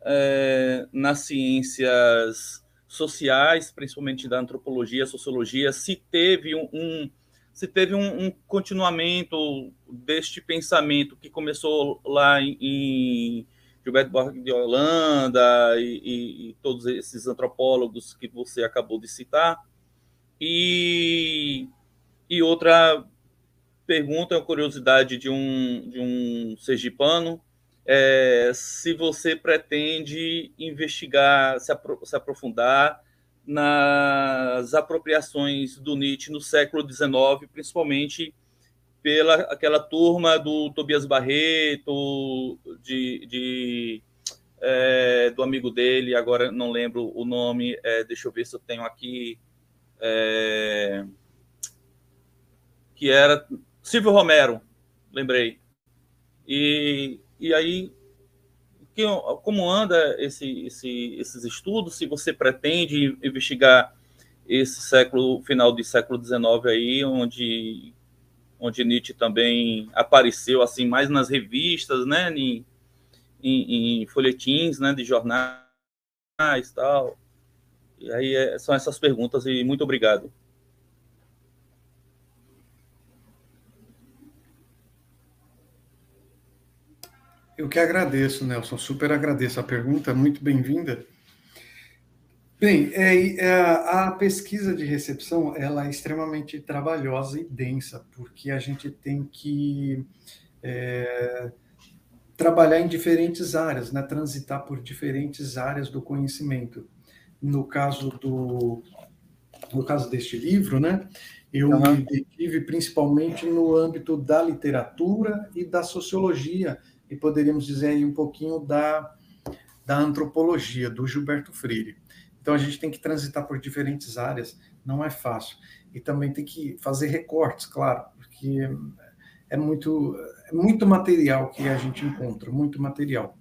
é, nas ciências sociais, principalmente da antropologia, sociologia, se teve um, um se teve um, um, continuamento deste pensamento que começou lá em, Gilberto Borges de Holanda e, e, e, todos esses antropólogos que você acabou de citar. E, e outra pergunta, é uma curiosidade de um, de um sergipano, é, se você pretende investigar, se, apro se aprofundar nas apropriações do Nietzsche no século XIX, principalmente pela aquela turma do Tobias Barreto, de, de é, do amigo dele, agora não lembro o nome, é, deixa eu ver se eu tenho aqui, é, que era Silvio Romero, lembrei. E, e aí, que, como anda esse, esse, esses estudos? Se você pretende investigar esse século, final do século XIX aí, onde onde Nietzsche também apareceu assim mais nas revistas, né, em, em, em folhetins, né, de jornais tal. E aí é, são essas perguntas e muito obrigado. Eu que agradeço, Nelson. Super agradeço a pergunta, muito bem-vinda. Bem, é, é, a pesquisa de recepção ela é extremamente trabalhosa e densa, porque a gente tem que é, trabalhar em diferentes áreas, né, transitar por diferentes áreas do conhecimento. No caso do no caso deste livro, né, eu uhum. me detive principalmente no âmbito da literatura e da sociologia, e poderíamos dizer aí um pouquinho da, da antropologia, do Gilberto Freire. Então a gente tem que transitar por diferentes áreas, não é fácil. E também tem que fazer recortes, claro, porque é muito, é muito material que a gente encontra, muito material.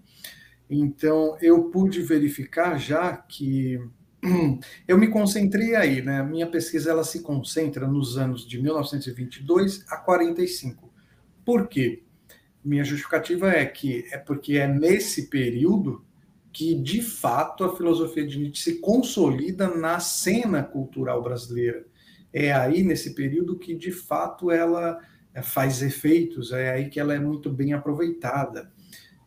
Então eu pude verificar já que [CLEARS THROAT] eu me concentrei aí, né? Minha pesquisa ela se concentra nos anos de 1922 a 45. Por quê? Minha justificativa é que é porque é nesse período que, de fato, a filosofia de Nietzsche se consolida na cena cultural brasileira. É aí, nesse período, que, de fato, ela é, faz efeitos, é aí que ela é muito bem aproveitada.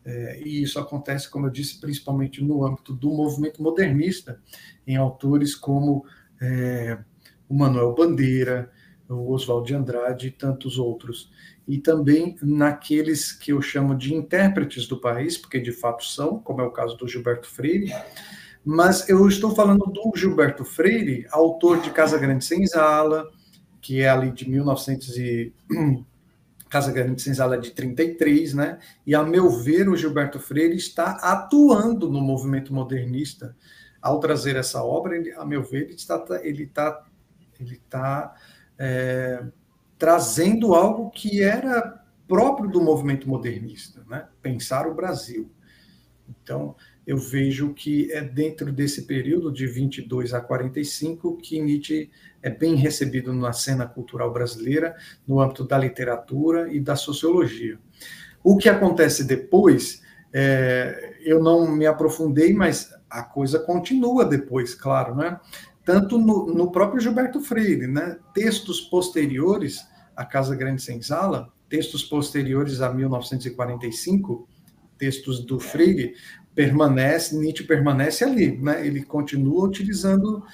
É, e isso acontece, como eu disse, principalmente no âmbito do movimento modernista, em autores como é, o Manuel Bandeira, o Oswald de Andrade e tantos outros. E também naqueles que eu chamo de intérpretes do país, porque de fato são, como é o caso do Gilberto Freire, mas eu estou falando do Gilberto Freire, autor de Casa Grande Senzala, que é ali de 1900 e [CLEARS THROAT] Casa Grande Senzala de 33, né? E, a meu ver, o Gilberto Freire está atuando no movimento modernista. Ao trazer essa obra, ele, a meu ver, ele está, ele está, ele está é, trazendo algo que era próprio do movimento modernista, né? Pensar o Brasil. Então, eu vejo que é dentro desse período de 22 a 45 que Nietzsche é bem recebido na cena cultural brasileira, no âmbito da literatura e da sociologia. O que acontece depois, é, eu não me aprofundei, mas a coisa continua depois, claro, né? Tanto no, no próprio Gilberto Freire, né? Textos posteriores à Casa Grande Senzala, textos posteriores a 1945, textos do Freire, permanece, Nietzsche permanece ali, né? Ele continua utilizando,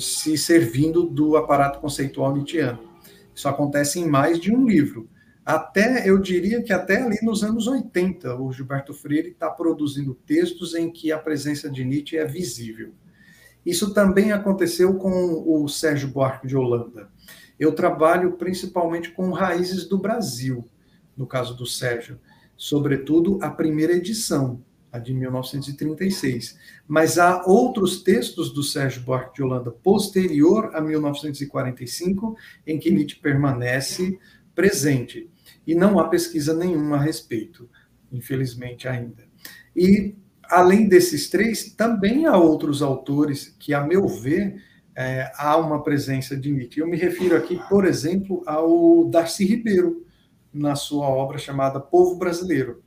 se servindo do aparato conceitual nietzschiano. Isso acontece em mais de um livro. Até, eu diria que até ali nos anos 80, o Gilberto Freire está produzindo textos em que a presença de Nietzsche é visível. Isso também aconteceu com o Sérgio Buarque de Holanda. Eu trabalho principalmente com raízes do Brasil, no caso do Sérgio, sobretudo a primeira edição, a de 1936. Mas há outros textos do Sérgio Buarque de Holanda posterior a 1945 em que Nietzsche permanece presente. E não há pesquisa nenhuma a respeito, infelizmente ainda. E, além desses três, também há outros autores que, a meu ver, é, há uma presença de Nietzsche. Eu me refiro aqui, por exemplo, ao Darcy Ribeiro, na sua obra chamada Povo Brasileiro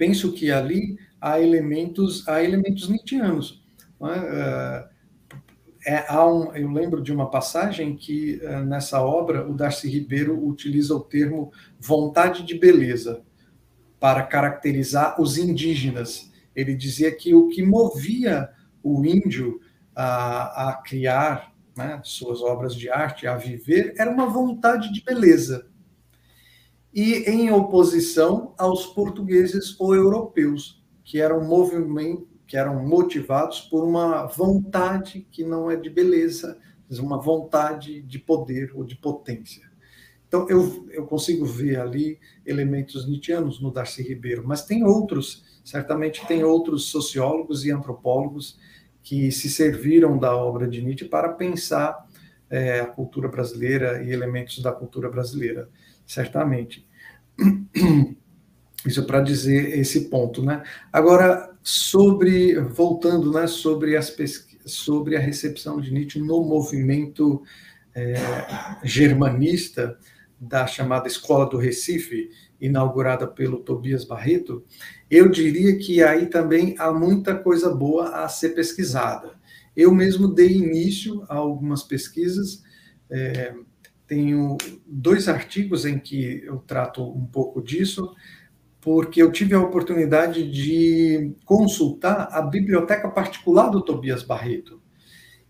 penso que ali há elementos, há elementos nietzschianos. É? É, há um, eu lembro de uma passagem que é, nessa obra o Darcy Ribeiro utiliza o termo vontade de beleza para caracterizar os indígenas. Ele dizia que o que movia o índio a, a criar né, suas obras de arte, a viver, era uma vontade de beleza e em oposição aos portugueses ou europeus, que eram movimento, que eram motivados por uma vontade que não é de beleza, mas uma vontade de poder ou de potência. Então, eu, eu consigo ver ali elementos nietzschianos no Darcy Ribeiro, mas tem outros, certamente tem outros sociólogos e antropólogos que se serviram da obra de Nietzsche para pensar é, a cultura brasileira e elementos da cultura brasileira certamente. [CLEARS THROAT] Isso para dizer esse ponto, né? Agora, sobre voltando, né, sobre as sobre a recepção de Nietzsche no movimento é, germanista da chamada Escola do Recife, inaugurada pelo Tobias Barreto, eu diria que aí também há muita coisa boa a ser pesquisada. Eu mesmo dei início a algumas pesquisas, é, tenho dois artigos em que eu trato um pouco disso, porque eu tive a oportunidade de consultar a biblioteca particular do Tobias Barreto.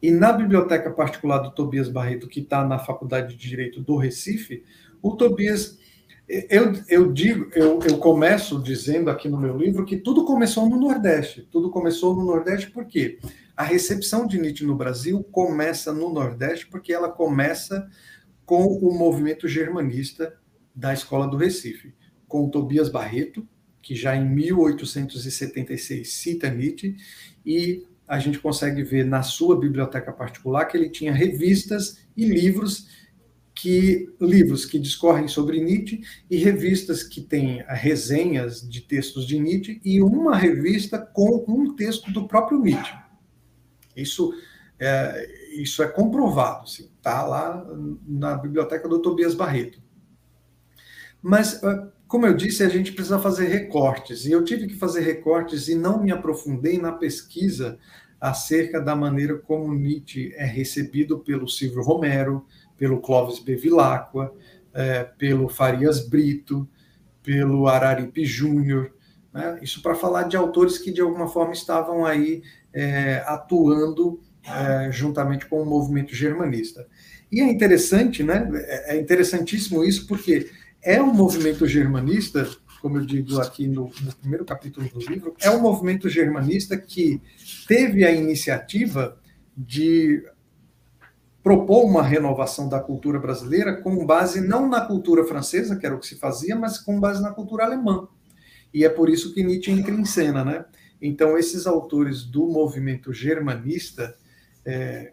E na biblioteca particular do Tobias Barreto, que está na Faculdade de Direito do Recife, o Tobias. Eu, eu digo, eu, eu começo dizendo aqui no meu livro que tudo começou no Nordeste. Tudo começou no Nordeste porque a recepção de Nietzsche no Brasil começa no Nordeste, porque ela começa com o movimento germanista da Escola do Recife, com Tobias Barreto, que já em 1876 cita Nietzsche, e a gente consegue ver na sua biblioteca particular que ele tinha revistas e livros que livros que discorrem sobre Nietzsche e revistas que têm resenhas de textos de Nietzsche e uma revista com um texto do próprio Nietzsche. Isso é, isso é comprovado, está lá na biblioteca do Tobias Barreto. Mas, ah, como eu disse, a gente precisa fazer recortes, e eu tive que fazer recortes e não me aprofundei na pesquisa acerca da maneira como Nietzsche é recebido pelo Silvio Romero, pelo Clóvis Bevilacqua, é, pelo Farias Brito, pelo Araripe Júnior, né? isso para falar de autores que de alguma forma estavam aí é, atuando é, juntamente com o movimento germanista. E é interessante, né? É, é interessantíssimo isso, porque é um movimento germanista, como eu digo aqui no, no primeiro capítulo do livro, é um movimento germanista que teve a iniciativa de propor uma renovação da cultura brasileira com base não na cultura francesa, que era o que se fazia, mas com base na cultura alemã. E é por isso que Nietzsche entra em cena, né? Então, esses autores do movimento germanista, é,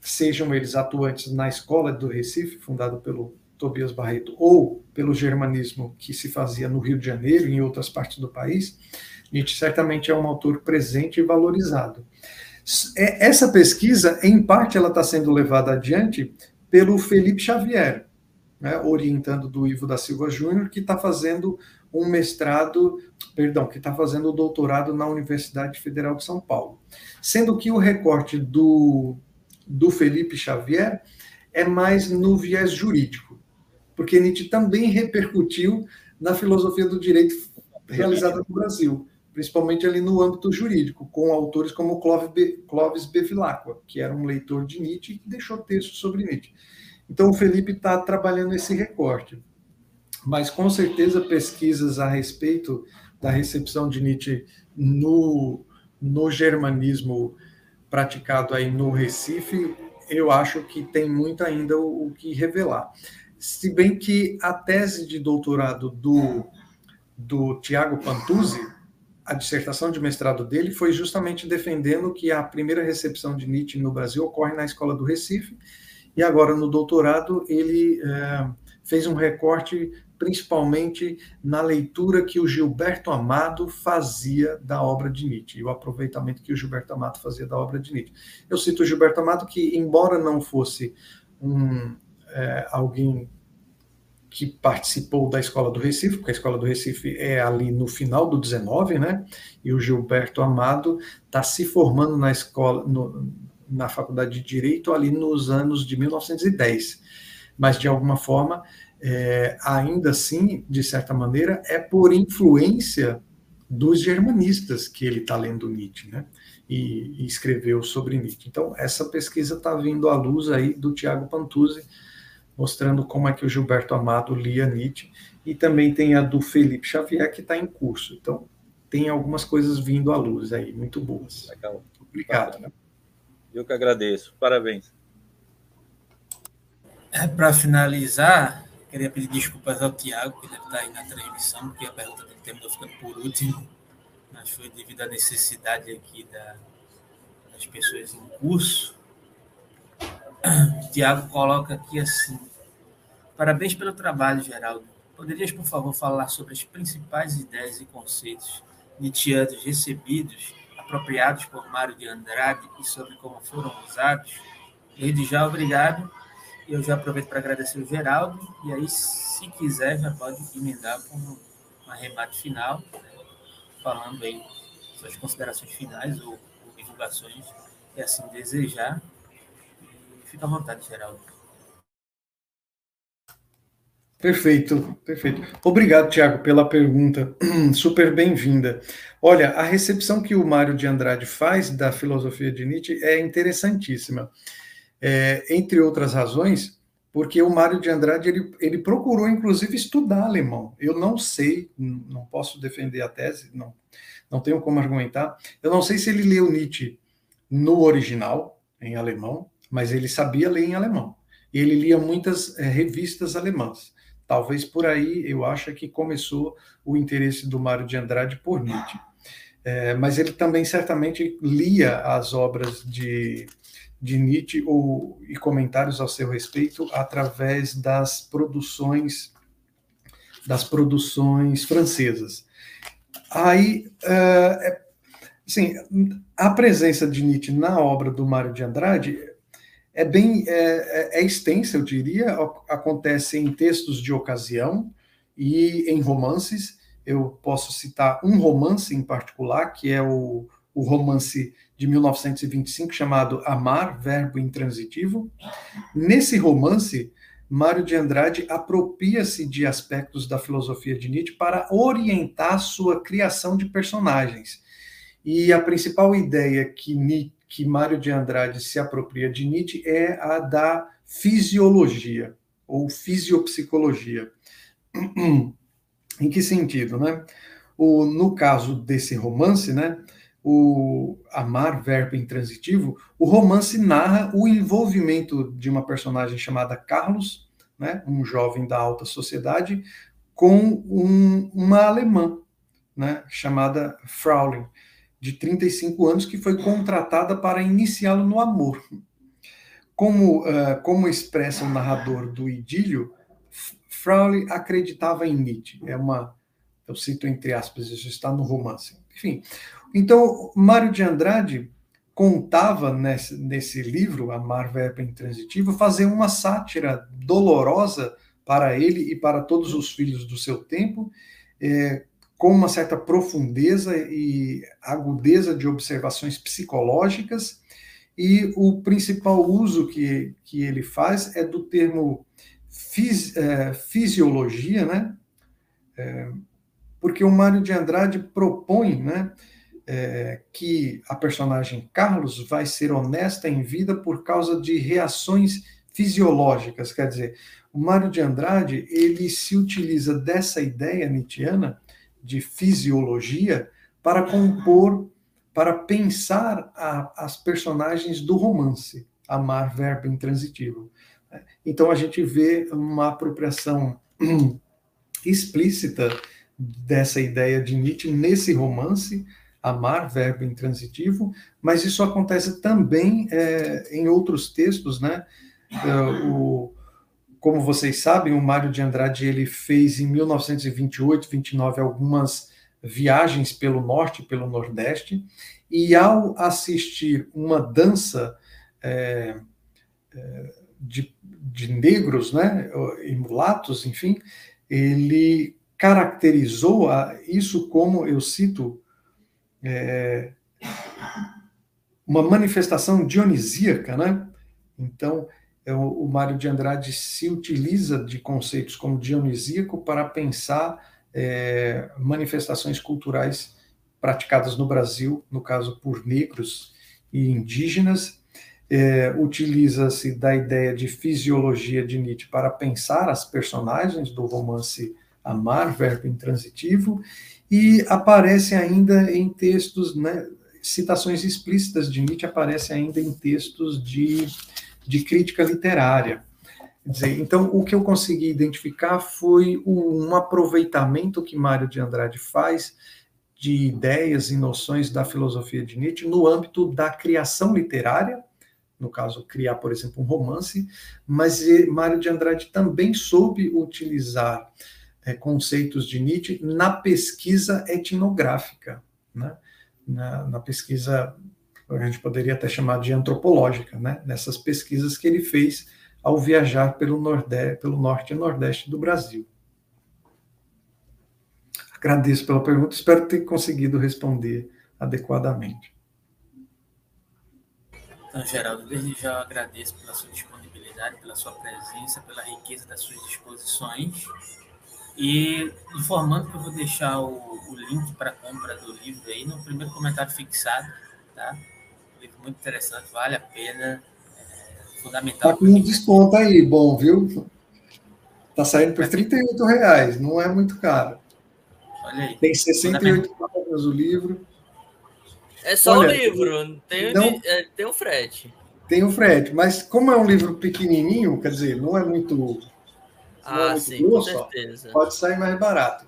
sejam eles atuantes na escola do Recife, fundado pelo Tobias Barreto, ou pelo germanismo que se fazia no Rio de Janeiro e em outras partes do país, Nietzsche certamente é um autor presente e valorizado. É, essa pesquisa, em parte, ela está sendo levada adiante pelo Felipe Xavier, né, orientando do Ivo da Silva Júnior, que está fazendo um mestrado, perdão, que está fazendo o doutorado na Universidade Federal de São Paulo. Sendo que o recorte do, do Felipe Xavier é mais no viés jurídico, porque Nietzsche também repercutiu na filosofia do direito realizada no Brasil, principalmente ali no âmbito jurídico, com autores como Clóvis Bevilacqua, que era um leitor de Nietzsche e que deixou textos sobre Nietzsche. Então, o Felipe está trabalhando esse recorte mas com certeza pesquisas a respeito da recepção de Nietzsche no, no germanismo praticado aí no Recife, eu acho que tem muito ainda o, o que revelar. Se bem que a tese de doutorado do, do Tiago Pantuzzi, a dissertação de mestrado dele foi justamente defendendo que a primeira recepção de Nietzsche no Brasil ocorre na Escola do Recife, e agora no doutorado ele é, fez um recorte principalmente na leitura que o Gilberto Amado fazia da obra de Nietzsche, e o aproveitamento que o Gilberto Amado fazia da obra de Nietzsche. Eu cito o Gilberto Amado que, embora não fosse um, é, alguém que participou da Escola do Recife, porque a Escola do Recife é ali no final do 19, né? E o Gilberto Amado está se formando na escola, no, na Faculdade de Direito ali nos anos de 1910. Mas, de alguma forma, é, ainda assim, de certa maneira, é por influência dos germanistas que ele está lendo Nietzsche, né? E, e, escreveu sobre Nietzsche. Então, essa pesquisa está vindo à luz aí do Tiago Pantuzzi, mostrando como é que o Gilberto Amado lia Nietzsche, e também tem a do Felipe Xavier, que está em curso. Então, tem algumas coisas vindo à luz aí, muito boas. Legal. Obrigado. Né? Eu que agradeço. Parabéns. É, Para finalizar, Queria pedir desculpas ao Tiago, que deve estar aí na transmissão, porque a pergunta dele terminou ficando por último, mas foi devido à necessidade aqui da, das pessoas em curso. [CLEARS THROAT] Tiago coloca aqui assim: Parabéns pelo trabalho, Geraldo. Poderias, por favor, falar sobre as principais ideias e conceitos nietzschianos recebidos, apropriados por Mário de Andrade e sobre como foram usados? Desde já, obrigado eu já aproveito para agradecer o Geraldo, e aí, se quiser, já pode emendar com um arremate final, né, falando aí suas considerações finais ou, ou divulgações, e assim desejar. Fica à vontade, Geraldo. Perfeito, perfeito. Obrigado, Tiago, pela pergunta. [CLEARS THROAT] Super bem-vinda. Olha, a recepção que o Mário de Andrade faz da filosofia de Nietzsche é interessantíssima é, entre outras razões, porque o Mário de Andrade ele, ele procurou, inclusive, estudar alemão. Eu não sei, não posso defender a tese, não, não tenho como argumentar. Eu não sei se ele leu Nietzsche no original, em alemão, mas ele sabia ler em alemão. E ele lia muitas é, revistas alemãs. Talvez por aí eu acho que começou o interesse do Mário de Andrade por Nietzsche. É, mas ele também certamente lia as obras de de Nietzsche ou, e comentários ao seu respeito através das produções das produções francesas. Aí, uh, Sim, a presença de Nietzsche na obra do Mário de Andrade é bem é, é, é extensa, eu diria. Acontece em textos de ocasião e em romances. Eu posso citar um romance em particular, que é o, o romance de 1925 chamado Amar, Verbo Intransitivo. Nesse romance, Mário de Andrade apropria-se de aspectos da filosofia de Nietzsche para orientar sua criação de personagens. E a principal ideia que, que Mário de Andrade se apropria de Nietzsche é a da fisiologia, ou fisiopsicologia. em que sentido, né? O, no caso desse romance, né, o amar, verbo intransitivo, o romance narra o envolvimento de uma personagem chamada Carlos, né, um jovem da alta sociedade, com um, uma alemã, né, chamada Fraulein, de 35 anos, que foi contratada para iniciá-lo no amor. Como, uh, como expressa o narrador do idílio, Fraulein acreditava em Nietzsche. É uma, eu cito entre aspas, isso está no romance. Enfim, então, Mário de Andrade contava nesse, nesse livro, Amar Verbo Intransitivo, fazer uma sátira dolorosa para ele e para todos os filhos do seu tempo, é, com uma certa profundeza e agudeza de observações psicológicas, e o principal uso que, que ele faz é do termo fis, é, fisiologia, né? É, porque o Mário de Andrade propõe, né? é, que a personagem Carlos vai ser honesta em vida por causa de reações fisiológicas. Quer dizer, o Mário de Andrade ele se utiliza dessa ideia nietzschiana de fisiologia para compor, para pensar a, as personagens do romance, amar verbo intransitivo. Então a gente vê uma apropriação [CLEARS THROAT] explícita dessa ideia de Nietzsche nesse romance, amar, verbo intransitivo, mas isso acontece também é, em outros textos, né? É, o, como vocês sabem, o Mário de Andrade ele fez em 1928, 29 algumas viagens pelo norte, pelo nordeste, e ao assistir uma dança é, é de, de negros, né, e mulatos, enfim, ele caracterizou a, isso como, eu cito é, uma manifestação dionisíaca, né? Então, o Mário de Andrade se utiliza de conceitos como dionisíaco para pensar é, manifestações culturais praticadas no Brasil, no caso por negros e indígenas. É, Utiliza-se da ideia de fisiologia de Nietzsche para pensar as personagens do romance Amar, verbo intransitivo, e aparece ainda em textos, né, citações explícitas de Nietzsche aparecem ainda em textos de, de crítica literária. Dizer, então, o que eu consegui identificar foi um aproveitamento que Mário de Andrade faz de ideias e noções da filosofia de Nietzsche no âmbito da criação literária, no caso, criar, por exemplo, um romance, mas Mário de Andrade também soube utilizar é, conceitos de Nietzsche na pesquisa etnográfica, né? na, na, pesquisa, a gente poderia até chamar de antropológica, né? nessas pesquisas que ele fez ao viajar pelo, nordeste, pelo norte e nordeste do Brasil. Agradeço pela pergunta, espero ter conseguido responder adequadamente. Então, Geraldo, desde já agradeço pela sua disponibilidade, pela sua presença, pela riqueza das suas exposições e informando que eu vou deixar o, o link para compra do livro aí no primeiro comentário fixado, tá? Livro muito interessante, vale a pena, é fundamental. Tá com um desconto aí, bom, viu? Tá saindo por 38 reais, não é muito caro. Olha aí. Tem 68 páginas o livro. É só Olha, o livro, tem, não, é, tem o frete. Tem o frete, mas como é um livro pequenininho, quer dizer, não é muito ah, sim, grosso, com certeza. pode sair mais barato.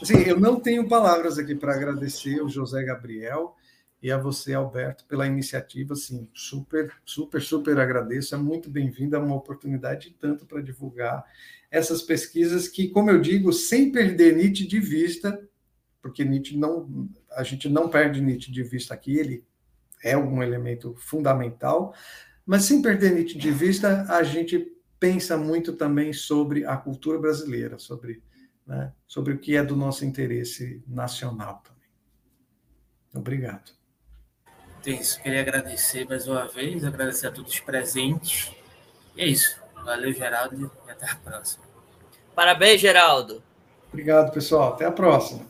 Assim, eu não tenho palavras aqui para agradecer ao José Gabriel e a você, Alberto, pela iniciativa. Assim, super, super, super agradeço. É muito bem-vindo. É uma oportunidade tanto para divulgar essas pesquisas que, como eu digo, sem perder Nietzsche de vista, porque Nietzsche não, a gente não perde Nietzsche de vista aqui, ele é um elemento fundamental, mas sem perder Nietzsche de vista, a gente pensa muito também sobre a cultura brasileira, sobre, né, sobre o que é do nosso interesse nacional também. Obrigado. É isso, queria agradecer mais uma vez, agradecer a todos os presentes. E é isso. Valeu, Geraldo, e até a próxima. Parabéns, Geraldo. Obrigado, pessoal. Até a próxima.